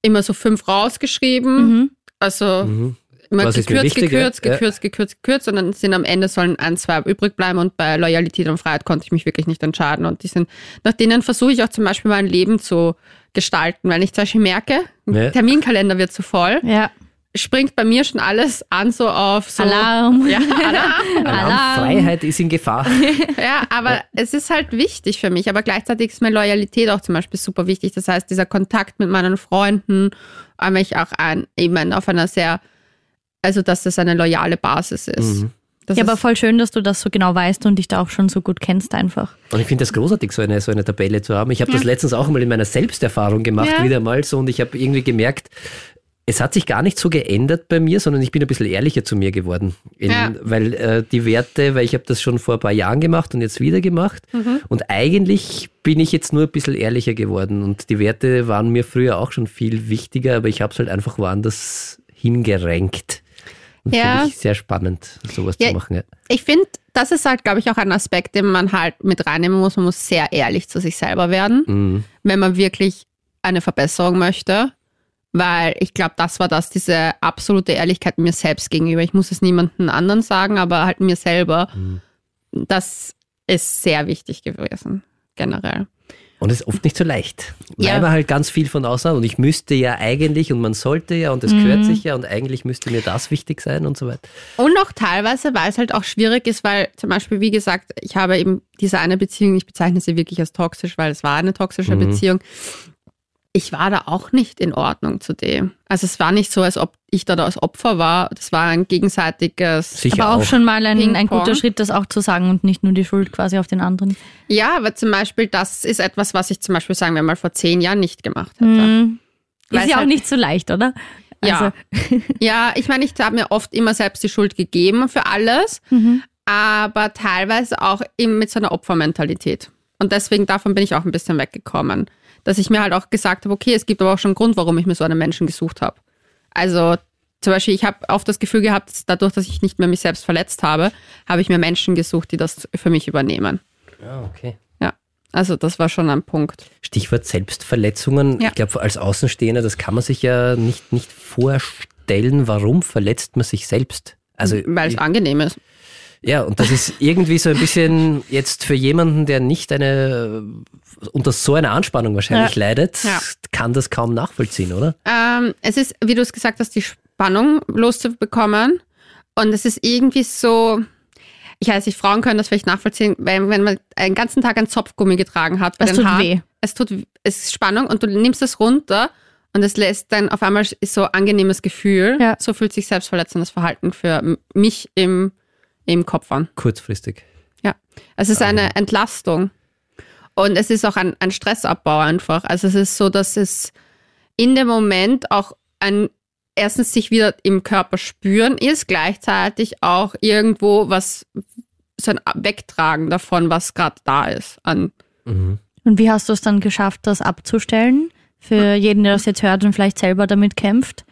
S1: immer so fünf rausgeschrieben. Also
S4: Mhm.
S1: Immer
S4: Was
S1: gekürzt,
S4: ja?
S1: gekürzt,
S4: Ja.
S1: gekürzt, gekürzt, gekürzt und dann sind am Ende sollen ein, zwei übrig bleiben und bei Loyalität und Freiheit konnte ich mich wirklich nicht entscheiden und die sind, nach denen versuche ich auch zum Beispiel mein Leben zu gestalten, wenn ich zum Beispiel merke,
S4: Ja.
S1: Terminkalender wird zu voll,
S3: Ja.
S1: springt bei mir schon alles an so auf so
S3: Alarm.
S1: Ja, Alarm.
S4: Alarmfreiheit ist in Gefahr.
S1: ja, aber es ist halt wichtig für mich. Aber gleichzeitig ist mir Loyalität auch zum Beispiel super wichtig. Das heißt, dieser Kontakt mit meinen Freunden, aber ich auch ein, eben auf einer sehr, also dass das eine loyale Basis ist.
S4: Mhm.
S1: Das
S3: Ja,
S1: ist,
S3: aber voll schön, dass du das so genau weißt und dich da auch schon so gut kennst einfach.
S4: Und ich finde das großartig, so eine, so eine Tabelle zu haben. Ich habe das letztens auch mal in meiner Selbsterfahrung gemacht,
S1: Ja.
S4: wieder mal so, und ich habe irgendwie gemerkt, es hat sich gar nicht so geändert bei mir, sondern ich bin ein bisschen ehrlicher zu mir geworden. In,
S1: Ja.
S4: Weil äh, die Werte, weil ich habe das schon vor ein paar Jahren gemacht und jetzt wieder gemacht.
S1: Mhm.
S4: Und eigentlich bin ich jetzt nur ein bisschen ehrlicher geworden. Und die Werte waren mir früher auch schon viel wichtiger, aber ich habe es halt einfach woanders hingerenkt.
S1: Ja.
S4: finde ich sehr spannend, sowas
S1: Ja,
S4: zu machen. Ja.
S1: ich finde, das ist halt, glaube ich, auch ein Aspekt, den man halt mit reinnehmen muss. Man muss sehr ehrlich zu sich selber werden.
S4: Mhm.
S1: wenn man wirklich eine Verbesserung möchte, weil ich glaube, das war das, diese absolute Ehrlichkeit mir selbst gegenüber. Ich muss es niemandem anderen sagen, aber halt mir selber. Das ist sehr wichtig gewesen, generell.
S4: Und es ist oft nicht so leicht, weil
S1: Ja.
S4: man halt ganz viel von außen hat und ich müsste ja eigentlich und man sollte ja und es
S1: Mhm.
S4: gehört sich ja und eigentlich müsste mir das wichtig sein und so weiter.
S1: Und auch teilweise, weil es halt auch schwierig ist, weil zum Beispiel, wie gesagt, ich habe eben diese eine Beziehung, ich bezeichne sie wirklich als toxisch, weil es war eine toxische
S4: Mhm.
S1: Beziehung. Ich war da auch nicht in Ordnung zu dem. Also es war nicht so, als ob ich da das Opfer war. Das war ein gegenseitiges.
S4: Sicher
S3: Aber auch,
S4: auch.
S3: schon mal ein, ein guter Schritt, das auch zu sagen und nicht nur die Schuld quasi auf den anderen.
S1: Ja, aber zum Beispiel, das ist etwas, was ich zum Beispiel, sagen wir mal, vor zehn Jahren nicht gemacht hätte.
S3: Mhm. Ist
S1: es
S3: ja auch
S1: halt-
S3: nicht so leicht, oder?
S1: Ja.
S3: Also,
S1: Ja, ich meine, ich habe mir oft immer selbst die Schuld gegeben für alles,
S3: Mhm.
S1: aber teilweise auch eben mit so einer Opfermentalität. Und deswegen davon bin ich auch ein bisschen weggekommen. Dass ich mir halt auch gesagt habe, okay, es gibt aber auch schon einen Grund, warum ich mir so einen Menschen gesucht habe. Also zum Beispiel, ich habe oft das Gefühl gehabt, dass dadurch, dass ich nicht mehr mich selbst verletzt habe, habe ich mir Menschen gesucht, die das für mich übernehmen.
S4: Ja, okay.
S1: Ja, also das war schon ein Punkt.
S4: Stichwort Selbstverletzungen.
S1: Ja.
S4: Ich glaube, als Außenstehender, das kann man sich ja nicht, nicht vorstellen, warum verletzt man sich selbst. Also,
S1: Weil es angenehm ist.
S4: Ja, und das ist irgendwie so ein bisschen jetzt für jemanden, der nicht eine, unter so einer Anspannung wahrscheinlich leidet,
S1: Ja.
S4: kann das kaum nachvollziehen, oder?
S1: Ähm, es ist, wie du es gesagt hast, die Spannung loszubekommen. Und es ist irgendwie so, ich weiß nicht, Frauen können das vielleicht nachvollziehen, wenn, wenn man einen ganzen Tag ein Zopfgummi getragen hat bei
S3: Es
S1: den
S3: tut
S1: Haaren.
S3: weh.
S1: Es tut, es ist Spannung und du nimmst es runter und es lässt dann auf einmal ist so angenehmes Gefühl.
S3: Ja.
S1: So fühlt sich selbstverletzendes Verhalten für mich im, im Kopf an.
S4: Kurzfristig.
S1: Ja, es ist eine Entlastung. Und es ist auch ein, ein Stressabbau einfach. Also es ist so, dass es in dem Moment auch ein erstens sich wieder im Körper spüren ist, gleichzeitig auch irgendwo was so ein Wegtragen davon, was gerade da ist. An,
S4: Mhm.
S3: und wie hast du es dann geschafft, das abzustellen? Für jeden, der das jetzt hört und vielleicht selber damit kämpft.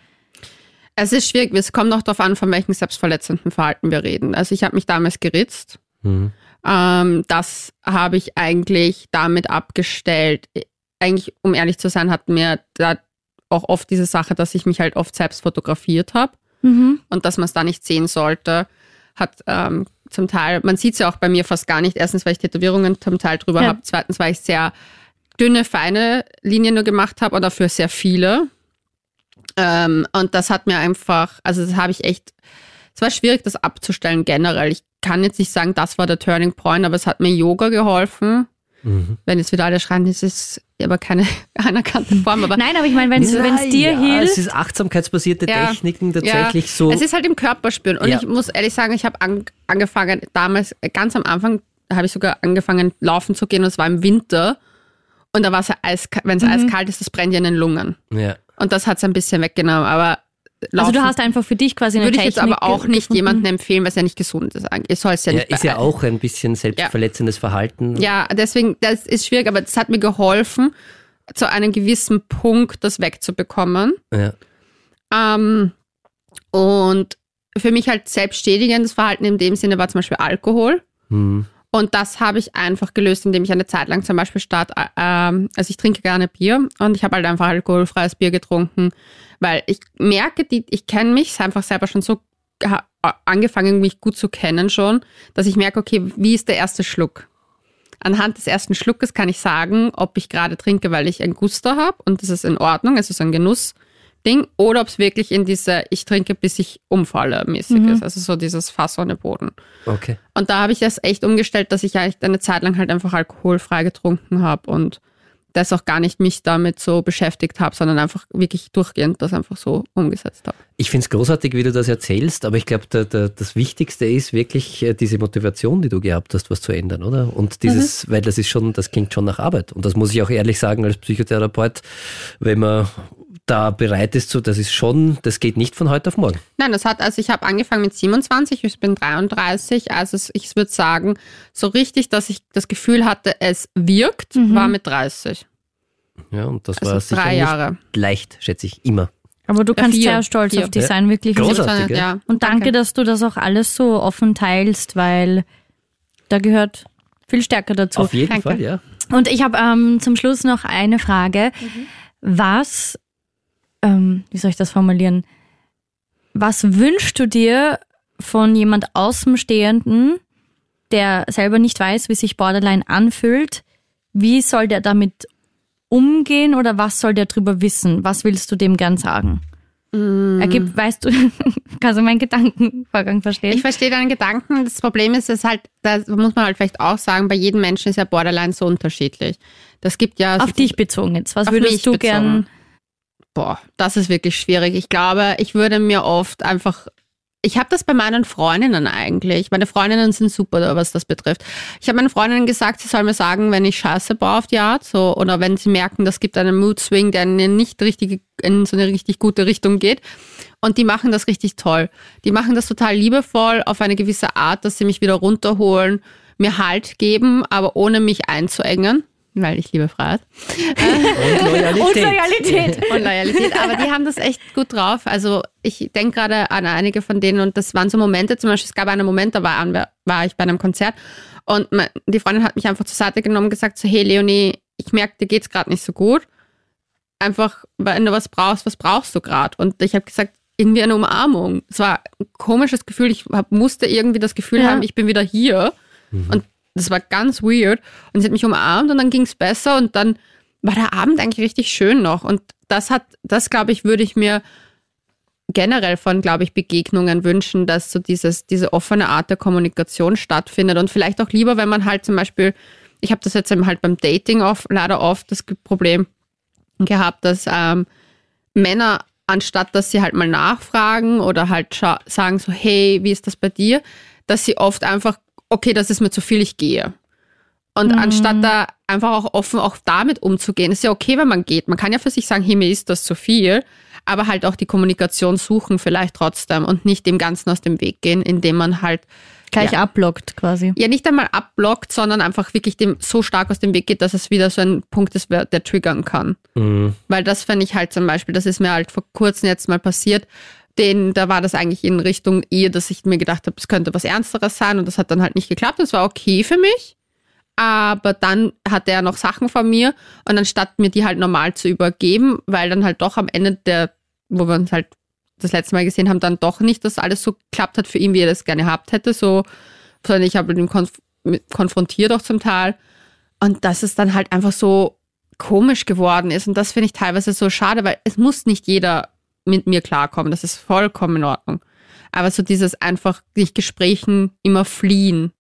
S1: Es ist schwierig, es kommt noch darauf an, von welchem selbstverletzenden Verhalten wir reden. Also ich habe mich damals geritzt.
S4: Mhm.
S1: Ähm, das habe ich eigentlich damit abgestellt. Eigentlich, um ehrlich zu sein, hat mir da auch oft diese Sache, dass ich mich halt oft selbst fotografiert habe
S3: Mhm.
S1: und dass man es da nicht sehen sollte, hat ähm, zum Teil, man sieht es ja auch bei mir fast gar nicht. Erstens, weil ich Tätowierungen zum Teil drüber
S3: Ja.
S1: habe. Zweitens, weil ich sehr dünne, feine Linien nur gemacht habe und dafür sehr viele. Ähm, und das hat mir einfach, also das habe ich echt, es war schwierig, das abzustellen generell. Ich kann jetzt nicht sagen, das war der Turning Point, aber es hat mir Yoga geholfen.
S4: Mhm.
S1: Wenn jetzt wieder alle schreien, das ist aber keine anerkannte Form. Aber
S3: Nein, aber ich meine, wenn es dir
S4: ja,
S3: hilft.
S4: Es ist achtsamkeitsbasierte
S1: Ja.
S4: Techniken tatsächlich so.
S1: Es ist halt im Körper spüren. Und
S4: Ja.
S1: ich muss ehrlich sagen, ich habe an, angefangen, damals, ganz am Anfang, da habe ich sogar angefangen, laufen zu gehen und es war im Winter. Und da war es ja eiskalt, wenn es
S3: Mhm.
S1: eiskalt ist, das brennt ja in den Lungen.
S4: ja.
S1: Und das hat es ein bisschen weggenommen. Aber
S3: Also
S1: laufen
S3: du hast einfach für dich quasi eine
S1: würde ich jetzt
S3: Technik
S1: aber auch nicht
S3: gefunden.
S1: jemandem empfehlen, weil es ja nicht gesund ist. eigentlich. Es soll es ja
S4: ja,
S1: nicht
S4: ist ja auch ein bisschen selbstverletzendes Verhalten.
S1: Ja, deswegen, das ist schwierig, aber das hat mir geholfen, zu einem gewissen Punkt das wegzubekommen.
S4: Ja.
S1: Ähm, und für mich halt selbstständigendes Verhalten in dem Sinne war zum Beispiel Alkohol.
S4: Mhm.
S1: Und das habe ich einfach gelöst, indem ich eine Zeit lang zum Beispiel statt, äh, also ich trinke gerne Bier und ich habe halt einfach alkoholfreies Bier getrunken, weil ich merke, die, ich kenne mich einfach selber schon so angefangen, mich gut zu kennen schon, dass ich merke, okay, wie ist der erste Schluck? Anhand des ersten Schluckes kann ich sagen, ob ich gerade trinke, weil ich ein Guster habe und das ist in Ordnung, es ist ein Genussding, oder ob es wirklich in diese Ich trinke, bis ich umfalle mäßig ist. Also so dieses Fass ohne Boden.
S4: Okay.
S1: Und da habe ich das echt umgestellt, dass ich eigentlich eine Zeit lang halt einfach alkoholfrei getrunken habe und das auch gar nicht mich damit so beschäftigt habe, sondern einfach wirklich durchgehend das einfach so umgesetzt habe.
S4: Ich finde es großartig, wie du das erzählst, aber ich glaube, da, da, das Wichtigste ist wirklich äh, diese Motivation, die du gehabt hast, was zu ändern, oder? Und dieses, weil das ist schon, das klingt schon nach Arbeit. Und das muss ich auch ehrlich sagen als Psychotherapeut, wenn man da bereit ist zu, das ist schon, das geht nicht von heute auf morgen.
S1: Nein, das hat, also ich habe angefangen mit 27, ich bin 33, also es- ich würde sagen, so richtig, dass ich das Gefühl hatte, es wirkt, war mit 30.
S4: Ja, und das
S1: Also
S4: war sicher
S1: drei
S4: nicht
S1: Jahre.
S4: leicht, schätze ich, immer.
S3: Aber du
S1: Ja,
S3: kannst
S1: vier.
S3: sehr stolz
S1: Vier.
S3: auf dich
S4: Ja.
S3: sein, wirklich.
S4: Großartig, ja.
S1: ja.
S3: Und danke, dass du das auch alles so offen teilst, weil da gehört viel Stärke dazu.
S4: Auf jeden
S1: Danke.
S4: Fall, ja.
S3: Und ich habe ähm, zum Schluss noch eine Frage. Was, ähm, wie soll ich das formulieren? Was wünschst du dir von jemand Außenstehenden, der selber nicht weiß, wie sich Borderline anfühlt? Wie soll der damit umgehen oder was soll der drüber wissen? Was willst du dem gern sagen? Mm. Ergibt, weißt du, kannst du meinen Gedankenvorgang verstehen?
S1: Ich verstehe deinen Gedanken. Das Problem ist, dass halt, da muss man halt vielleicht auch sagen, bei jedem Menschen ist ja Borderline so unterschiedlich. Das gibt ja.
S3: Auf dich bezogen jetzt. Was würdest du bezogen. gern?
S1: Boah, das ist wirklich schwierig. Ich glaube, ich würde mir oft einfach ich habe das bei meinen Freundinnen eigentlich. Meine Freundinnen sind super, was das betrifft. Ich habe meinen Freundinnen gesagt, sie sollen mir sagen, wenn ich Scheiße baue auf die Art, so, oder wenn sie merken, das gibt einen Mood Swing, der in, nicht richtig, in so eine richtig gute Richtung geht. Und die machen das richtig toll. Die machen das total liebevoll auf eine gewisse Art, dass sie mich wieder runterholen, mir Halt geben, aber ohne mich einzuengen weil ich liebe Freiheit.
S3: Und Loyalität. Und Loyalität.
S1: Und Loyalität. Aber die haben das echt gut drauf. Also ich denke gerade an einige von denen und das waren so Momente, zum Beispiel, es gab einen Moment, da war, war ich bei einem Konzert und die Freundin hat mich einfach zur Seite genommen und gesagt so, hey Leonie, ich merke, dir geht's gerade nicht so gut. Einfach, wenn du was brauchst, was brauchst du gerade? Und ich habe gesagt, irgendwie eine Umarmung. Es war ein komisches Gefühl. Ich hab, musste irgendwie das Gefühl ja. haben, ich bin wieder hier. Mhm. Und das war ganz weird. Und sie hat mich umarmt und dann ging es besser und dann war der Abend eigentlich richtig schön noch. Und das hat, das glaube ich, würde ich mir generell von, glaube ich, Begegnungen wünschen, dass so dieses, diese offene Art der Kommunikation stattfindet und vielleicht auch lieber, wenn man halt zum Beispiel, ich habe das jetzt halt beim Dating oft, leider oft das Problem gehabt, dass ähm, Männer anstatt dass sie halt mal nachfragen oder halt sagen so, hey, wie ist das bei dir, dass sie oft einfach okay, das ist mir zu viel, ich gehe. Und mhm. anstatt da einfach auch offen auch damit umzugehen, ist ja okay, wenn man geht. Man kann ja für sich sagen, hey, mir ist das zu viel, aber halt auch die Kommunikation suchen vielleicht trotzdem und nicht dem Ganzen aus dem Weg gehen, indem man halt
S3: gleich ja, abblockt quasi.
S1: Ja, nicht einmal abblockt, sondern einfach wirklich dem so stark aus dem Weg geht, dass es wieder so ein Punkt ist, der triggern kann. Mhm. Weil das fände ich halt zum Beispiel, das ist mir halt vor kurzem jetzt mal passiert, den, da war das eigentlich in Richtung eher, dass ich mir gedacht habe, es könnte was Ernsteres sein und das hat dann halt nicht geklappt. Das war okay für mich. Aber dann hatte er noch Sachen von mir und anstatt mir die halt normal zu übergeben, weil dann halt doch am Ende der, wo wir uns halt das letzte Mal gesehen haben, dann doch nicht, dass alles so geklappt hat für ihn, wie er das gerne gehabt hätte, so, sondern ich habe ihn konf konfrontiert auch zum Teil. Und dass es dann halt einfach so komisch geworden ist. Und das finde ich teilweise so schade, weil es muss nicht jeder mit mir klarkommen. Das ist vollkommen in Ordnung. Aber so dieses einfach nicht Gesprächen immer fliehen.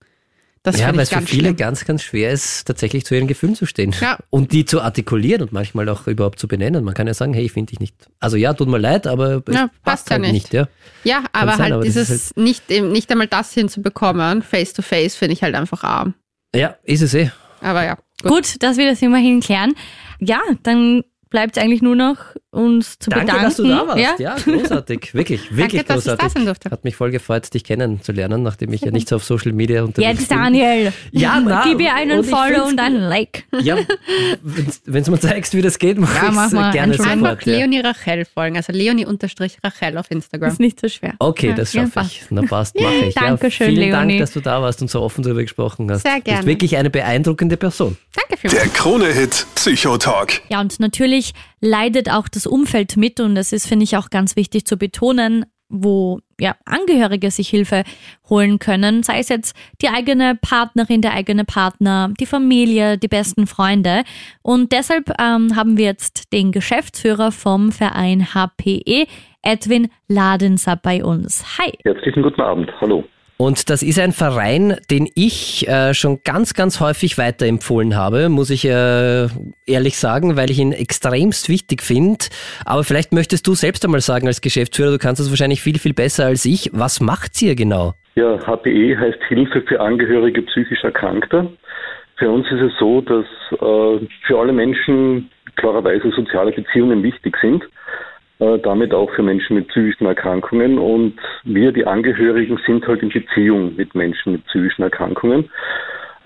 S1: Das
S4: ja, weil es für viele schlimm. ganz, ganz schwer ist, tatsächlich zu ihren Gefühlen zu stehen. Ja. Und die zu artikulieren und manchmal auch überhaupt zu benennen. Man kann ja sagen, hey, ich finde dich nicht. Also ja, tut mir leid, aber ja, passt, halt ja nicht. nicht. ja.
S1: ja, aber sein, halt aber dieses halt nicht, nicht einmal das hinzubekommen, face to face, finde ich halt einfach arm.
S4: Ja, ist es eh.
S1: Aber ja.
S3: Gut, gut dass wir das immerhin klären. Ja, dann bleibt es eigentlich nur noch, uns zu
S4: Danke,
S3: bedanken.
S4: dass du da warst. Ja, ja großartig. Wirklich, wirklich Danke, großartig. Dass ich da sein durfte. Hat mich voll gefreut, dich kennenzulernen, nachdem ich ja nicht so auf Social Media unterwegs
S3: Jetzt, bin. Daniel. Ja, na, Gib ihr einen Follow und einen Like.
S4: Ja, wenn du mir zeigst, wie das geht, mache ja, mach ich gerne sofort.
S1: Einfach Leonie Rachel folgen, also Leonie-Rachel auf Instagram.
S3: Ist nicht so schwer.
S4: Okay, das schaffe ich. Na passt, mache ich.
S3: Dankeschön,
S4: Vielen
S3: Leonie.
S4: Dank, dass du da warst und so offen darüber gesprochen hast.
S1: Sehr gerne.
S4: Du bist wirklich eine beeindruckende Person.
S1: Danke
S2: vielmals. Der Krone-Hit Psychotalk.
S3: Ja, und natürlich leidet auch das Umfeld mit und das ist, finde ich, auch ganz wichtig zu betonen, wo ja, Angehörige sich Hilfe holen können, sei es jetzt die eigene Partnerin, der eigene Partner, die Familie, die besten Freunde. Und deshalb ähm, haben wir jetzt den Geschäftsführer vom Verein HPE, Edwin Ladenser, bei uns. Hi.
S5: Herzlichen guten Abend. Hallo.
S4: Und das ist ein Verein, den ich äh, schon ganz, ganz häufig weiterempfohlen habe, muss ich äh, ehrlich sagen, weil ich ihn extremst wichtig finde. Aber vielleicht möchtest du selbst einmal sagen als Geschäftsführer, du kannst das wahrscheinlich viel, viel besser als ich. Was macht ihr genau?
S5: Ja, HPE heißt Hilfe für Angehörige psychisch Erkrankter. Für uns ist es so, dass äh, für alle Menschen klarerweise soziale Beziehungen wichtig sind. Äh, damit auch für Menschen mit psychischen Erkrankungen. Und wir, die Angehörigen, sind halt in Beziehung mit Menschen mit psychischen Erkrankungen.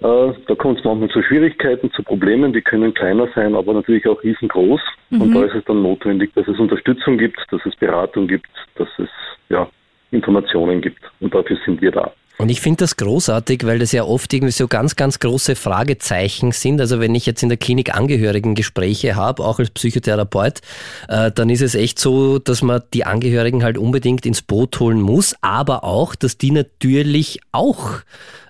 S5: Äh, da kommt es manchmal zu Schwierigkeiten, zu Problemen, die können kleiner sein, aber natürlich auch riesengroß. Mhm. Und da ist es dann notwendig, dass es Unterstützung gibt, dass es Beratung gibt, dass es ja, Informationen gibt. Und dafür sind wir da.
S4: Und ich finde das großartig, weil das ja oft irgendwie so ganz, ganz große Fragezeichen sind. Also wenn ich jetzt in der Klinik Angehörigengespräche habe, auch als Psychotherapeut, äh, dann ist es echt so, dass man die Angehörigen halt unbedingt ins Boot holen muss, aber auch, dass die natürlich auch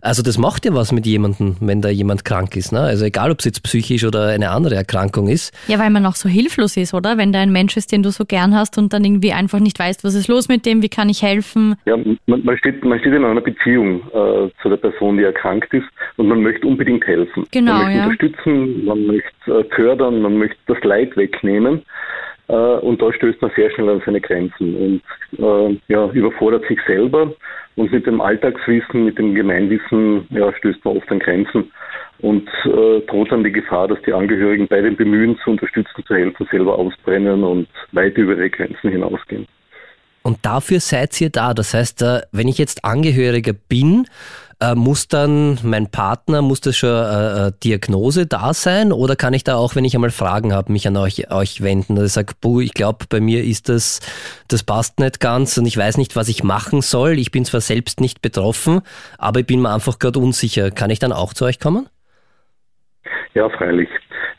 S4: also das macht ja was mit jemandem, wenn da jemand krank ist. Ne? Also egal, ob es jetzt psychisch oder eine andere Erkrankung ist.
S3: Ja, weil man auch so hilflos ist, oder? Wenn da ein Mensch ist, den du so gern hast und dann irgendwie einfach nicht weißt, was ist los mit dem, wie kann ich helfen?
S5: Ja, man, man steht, man steht in einer Beziehung äh, zu der Person, die erkrankt ist und man möchte unbedingt helfen.
S3: Genau,
S5: man möchte
S3: ja.
S5: unterstützen, man möchte äh, fördern, man möchte das Leid wegnehmen. Äh, und da stößt man sehr schnell an seine Grenzen und äh, ja, überfordert sich selber und mit dem Alltagswissen, mit dem Gemeinwissen ja, stößt man oft an Grenzen und äh, droht dann die Gefahr, dass die Angehörigen bei den Bemühen zu unterstützen, zu helfen, selber ausbrennen und weit über ihre Grenzen hinausgehen.
S4: Und dafür seid ihr da. Das heißt, äh, wenn ich jetzt Angehöriger bin, äh, muss dann mein Partner, muss das schon äh, äh, Diagnose da sein oder kann ich da auch, wenn ich einmal Fragen habe, mich an euch, euch wenden? Also ich sage, buh, ich glaube, bei mir ist das, das passt nicht ganz und ich weiß nicht, was ich machen soll. Ich bin zwar selbst nicht betroffen, aber ich bin mir einfach gerade unsicher. Kann ich dann auch zu euch kommen?
S5: Ja, freilich.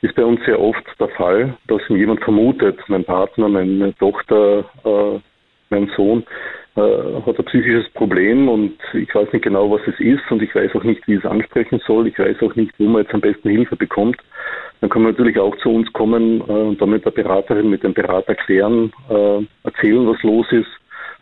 S5: Ist bei uns sehr oft der Fall, dass jemand vermutet, mein Partner, meine Tochter, äh, mein Sohn, hat ein psychisches Problem und ich weiß nicht genau, was es ist und ich weiß auch nicht, wie es ansprechen soll. Ich weiß auch nicht, wo man jetzt am besten Hilfe bekommt. Dann kann man natürlich auch zu uns kommen äh, und dann mit der Beraterin, mit dem Berater klären, äh, erzählen, was los ist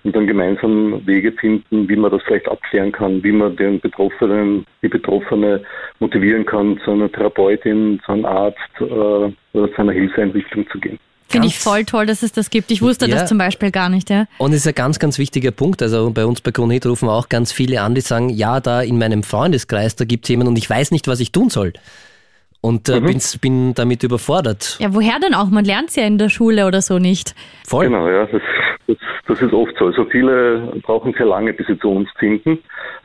S5: und dann gemeinsam Wege finden, wie man das vielleicht abklären kann, wie man den Betroffenen, die Betroffene motivieren kann, zu einer Therapeutin, zu einem Arzt äh, oder zu einer Hilfseinrichtung zu gehen.
S3: Finde ich voll toll, dass es das gibt. Ich wusste
S4: Ja.
S3: das zum Beispiel gar nicht, ja.
S4: Und es ist ein ganz, ganz wichtiger Punkt. Also bei uns bei Kronhit rufen auch ganz viele an, die sagen, ja, da in meinem Freundeskreis, da gibt es jemanden und ich weiß nicht, was ich tun soll. Und äh, bin's- bin damit überfordert.
S3: Ja, woher denn auch? Man lernt ja in der Schule oder so nicht.
S4: Voll.
S5: Genau, ja, das, das, das ist oft so. Also viele brauchen sehr lange, bis sie zu uns finden.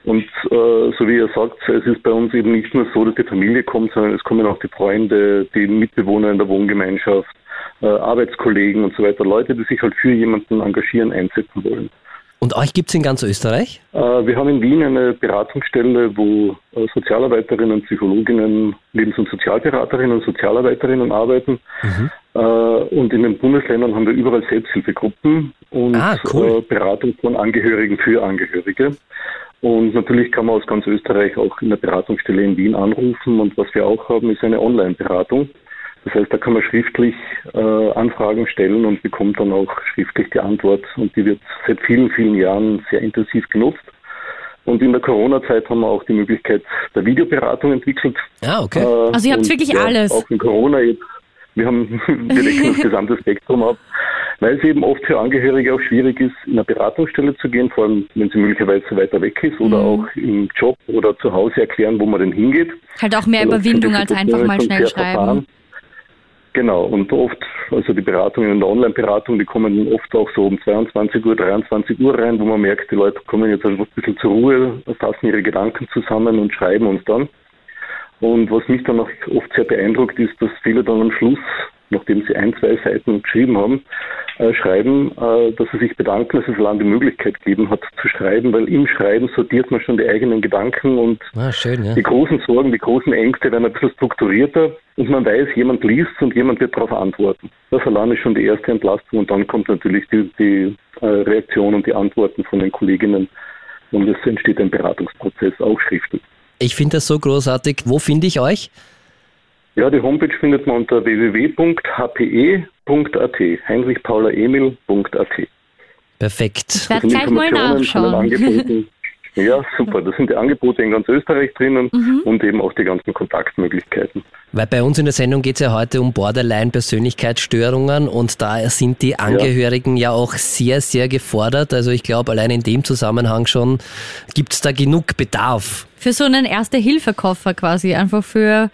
S5: Und äh, so wie ihr sagt, es ist bei uns eben nicht nur so, dass die Familie kommt, sondern es kommen auch die Freunde, die Mitbewohner in der Wohngemeinschaft, äh, Arbeitskollegen und so weiter, Leute, die sich halt für jemanden engagieren, einsetzen wollen.
S4: Und euch gibt's in ganz Österreich?
S5: Äh, wir haben in Wien eine Beratungsstelle, wo äh, Sozialarbeiterinnen, Psychologinnen, Lebens- und Sozialberaterinnen und Sozialarbeiterinnen arbeiten. Äh, und in den Bundesländern haben wir überall Selbsthilfegruppen und
S4: Ah, cool.
S5: äh, Beratung von Angehörigen für Angehörige. Und natürlich kann man aus ganz Österreich auch in der Beratungsstelle in Wien anrufen. Und was wir auch haben, ist eine Online-Beratung. Das heißt, da kann man schriftlich äh, Anfragen stellen und bekommt dann auch schriftlich die Antwort. Und die wird seit vielen, vielen Jahren sehr intensiv genutzt. Und in der Corona-Zeit haben wir auch die Möglichkeit der Videoberatung entwickelt.
S4: Ah, okay.
S5: Äh,
S3: Also ihr habt wirklich
S5: ja,
S3: alles.
S5: Auch in Corona jetzt. Wir haben, wir decken das gesamte Spektrum ab. Weil es eben oft für Angehörige auch schwierig ist, in eine Beratungsstelle zu gehen, vor allem wenn sie möglicherweise weiter weg ist oder
S3: Mhm.
S5: auch im Job oder zu Hause erklären, wo man denn hingeht.
S3: Halt auch mehr Überwindung als einfach mal schnell schreiben.
S5: verfahren. Genau, und oft, also die Beratungen in der Online-Beratung, die kommen oft auch so um 22 Uhr, 23 Uhr rein, wo man merkt, die Leute kommen jetzt einfach ein bisschen zur Ruhe, fassen ihre Gedanken zusammen und schreiben uns dann. Und was mich dann auch oft sehr beeindruckt, ist, dass viele dann am Schluss, nachdem sie ein, zwei Seiten geschrieben haben, äh, schreiben, äh, dass sie sich bedanken, dass es allein die Möglichkeit gegeben hat zu schreiben, weil im Schreiben sortiert man schon die eigenen Gedanken und
S4: Ah, schön, ja.
S5: die großen Sorgen, die großen Ängste werden ein bisschen strukturierter und man weiß, jemand liest und jemand wird darauf antworten. Das allein ist schon die erste Entlastung und dann kommt natürlich die, die äh, Reaktion und die Antworten von den Kolleginnen und es entsteht ein Beratungsprozess auch schriftlich.
S4: Ich finde das so großartig. Wo finde ich euch?
S5: Ja, die Homepage findet man unter www.hpe.at, heinrich-paula-emil.at.
S4: Perfekt.
S3: Ich werde gleich mal nachschauen.
S5: Ja, super. Da sind die Angebote in ganz Österreich drinnen
S3: Mhm.
S5: und eben auch die ganzen Kontaktmöglichkeiten.
S4: Weil bei uns in der Sendung geht es ja heute um Borderline-Persönlichkeitsstörungen und da sind die Angehörigen ja. auch sehr, sehr gefordert. Also ich glaube, allein in dem Zusammenhang schon gibt es da genug Bedarf.
S3: Für so einen Erste-Hilfe-Koffer quasi, einfach für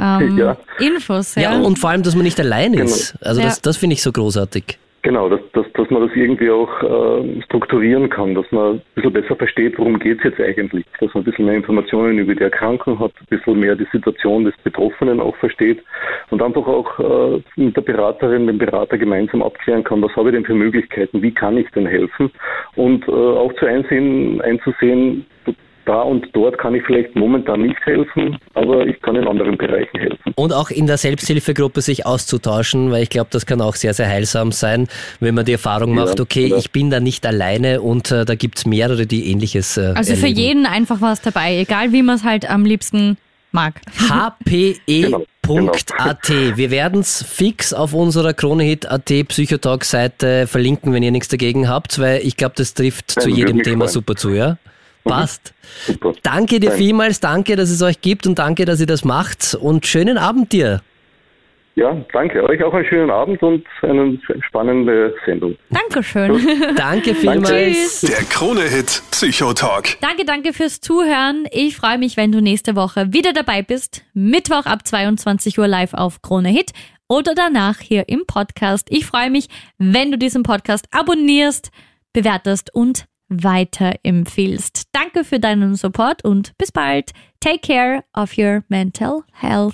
S3: ähm,
S5: Ja.
S3: Infos.
S4: Ja,
S3: Ja,
S4: und vor allem, dass man nicht allein ist. Also
S3: Ja.
S4: das, das finde ich so großartig.
S5: Genau, dass, dass, dass man das irgendwie auch äh, strukturieren kann, dass man ein bisschen besser versteht, worum geht es jetzt eigentlich, dass man ein bisschen mehr Informationen über die Erkrankung hat, ein bisschen mehr die Situation des Betroffenen auch versteht und einfach auch äh, mit der Beraterin, dem Berater gemeinsam abklären kann, was habe ich denn für Möglichkeiten, wie kann ich denn helfen und äh, auch zu einsehen, einzusehen, da und dort kann ich vielleicht momentan nicht helfen, aber ich kann in anderen Bereichen helfen.
S4: Und auch in der Selbsthilfegruppe sich auszutauschen, weil ich glaube, das kann auch sehr, sehr heilsam sein, wenn man die Erfahrung macht, okay, ja. ich bin da nicht alleine und äh, da gibt's mehrere, die ähnliches äh,
S3: Also
S4: erleben.
S3: für jeden einfach was dabei, egal wie man es halt am liebsten mag.
S4: HPE. Genau. Genau. Wir werden es fix auf unserer KroneHit.at Psychotalk-Seite verlinken, wenn ihr nichts dagegen habt, weil ich glaube, das trifft ja, zu jedem Thema freuen. super zu, ja? Passt. Super. Danke dir Nein. vielmals, danke, dass es euch gibt und danke, dass ihr das macht und schönen Abend dir.
S5: Ja, danke. Euch auch einen schönen Abend und eine spannende Sendung.
S3: Dankeschön.
S4: danke vielmals.
S2: Der Krone-Hit Psychotalk.
S3: Danke, danke fürs Zuhören. Ich freue mich, wenn du nächste Woche wieder dabei bist. Mittwoch ab 22 Uhr live auf Krone Hit oder danach hier im Podcast. Ich freue mich, wenn du diesen Podcast abonnierst, bewertest und weiterempfiehlst. Danke für deinen Support und bis bald. Take care of your mental health.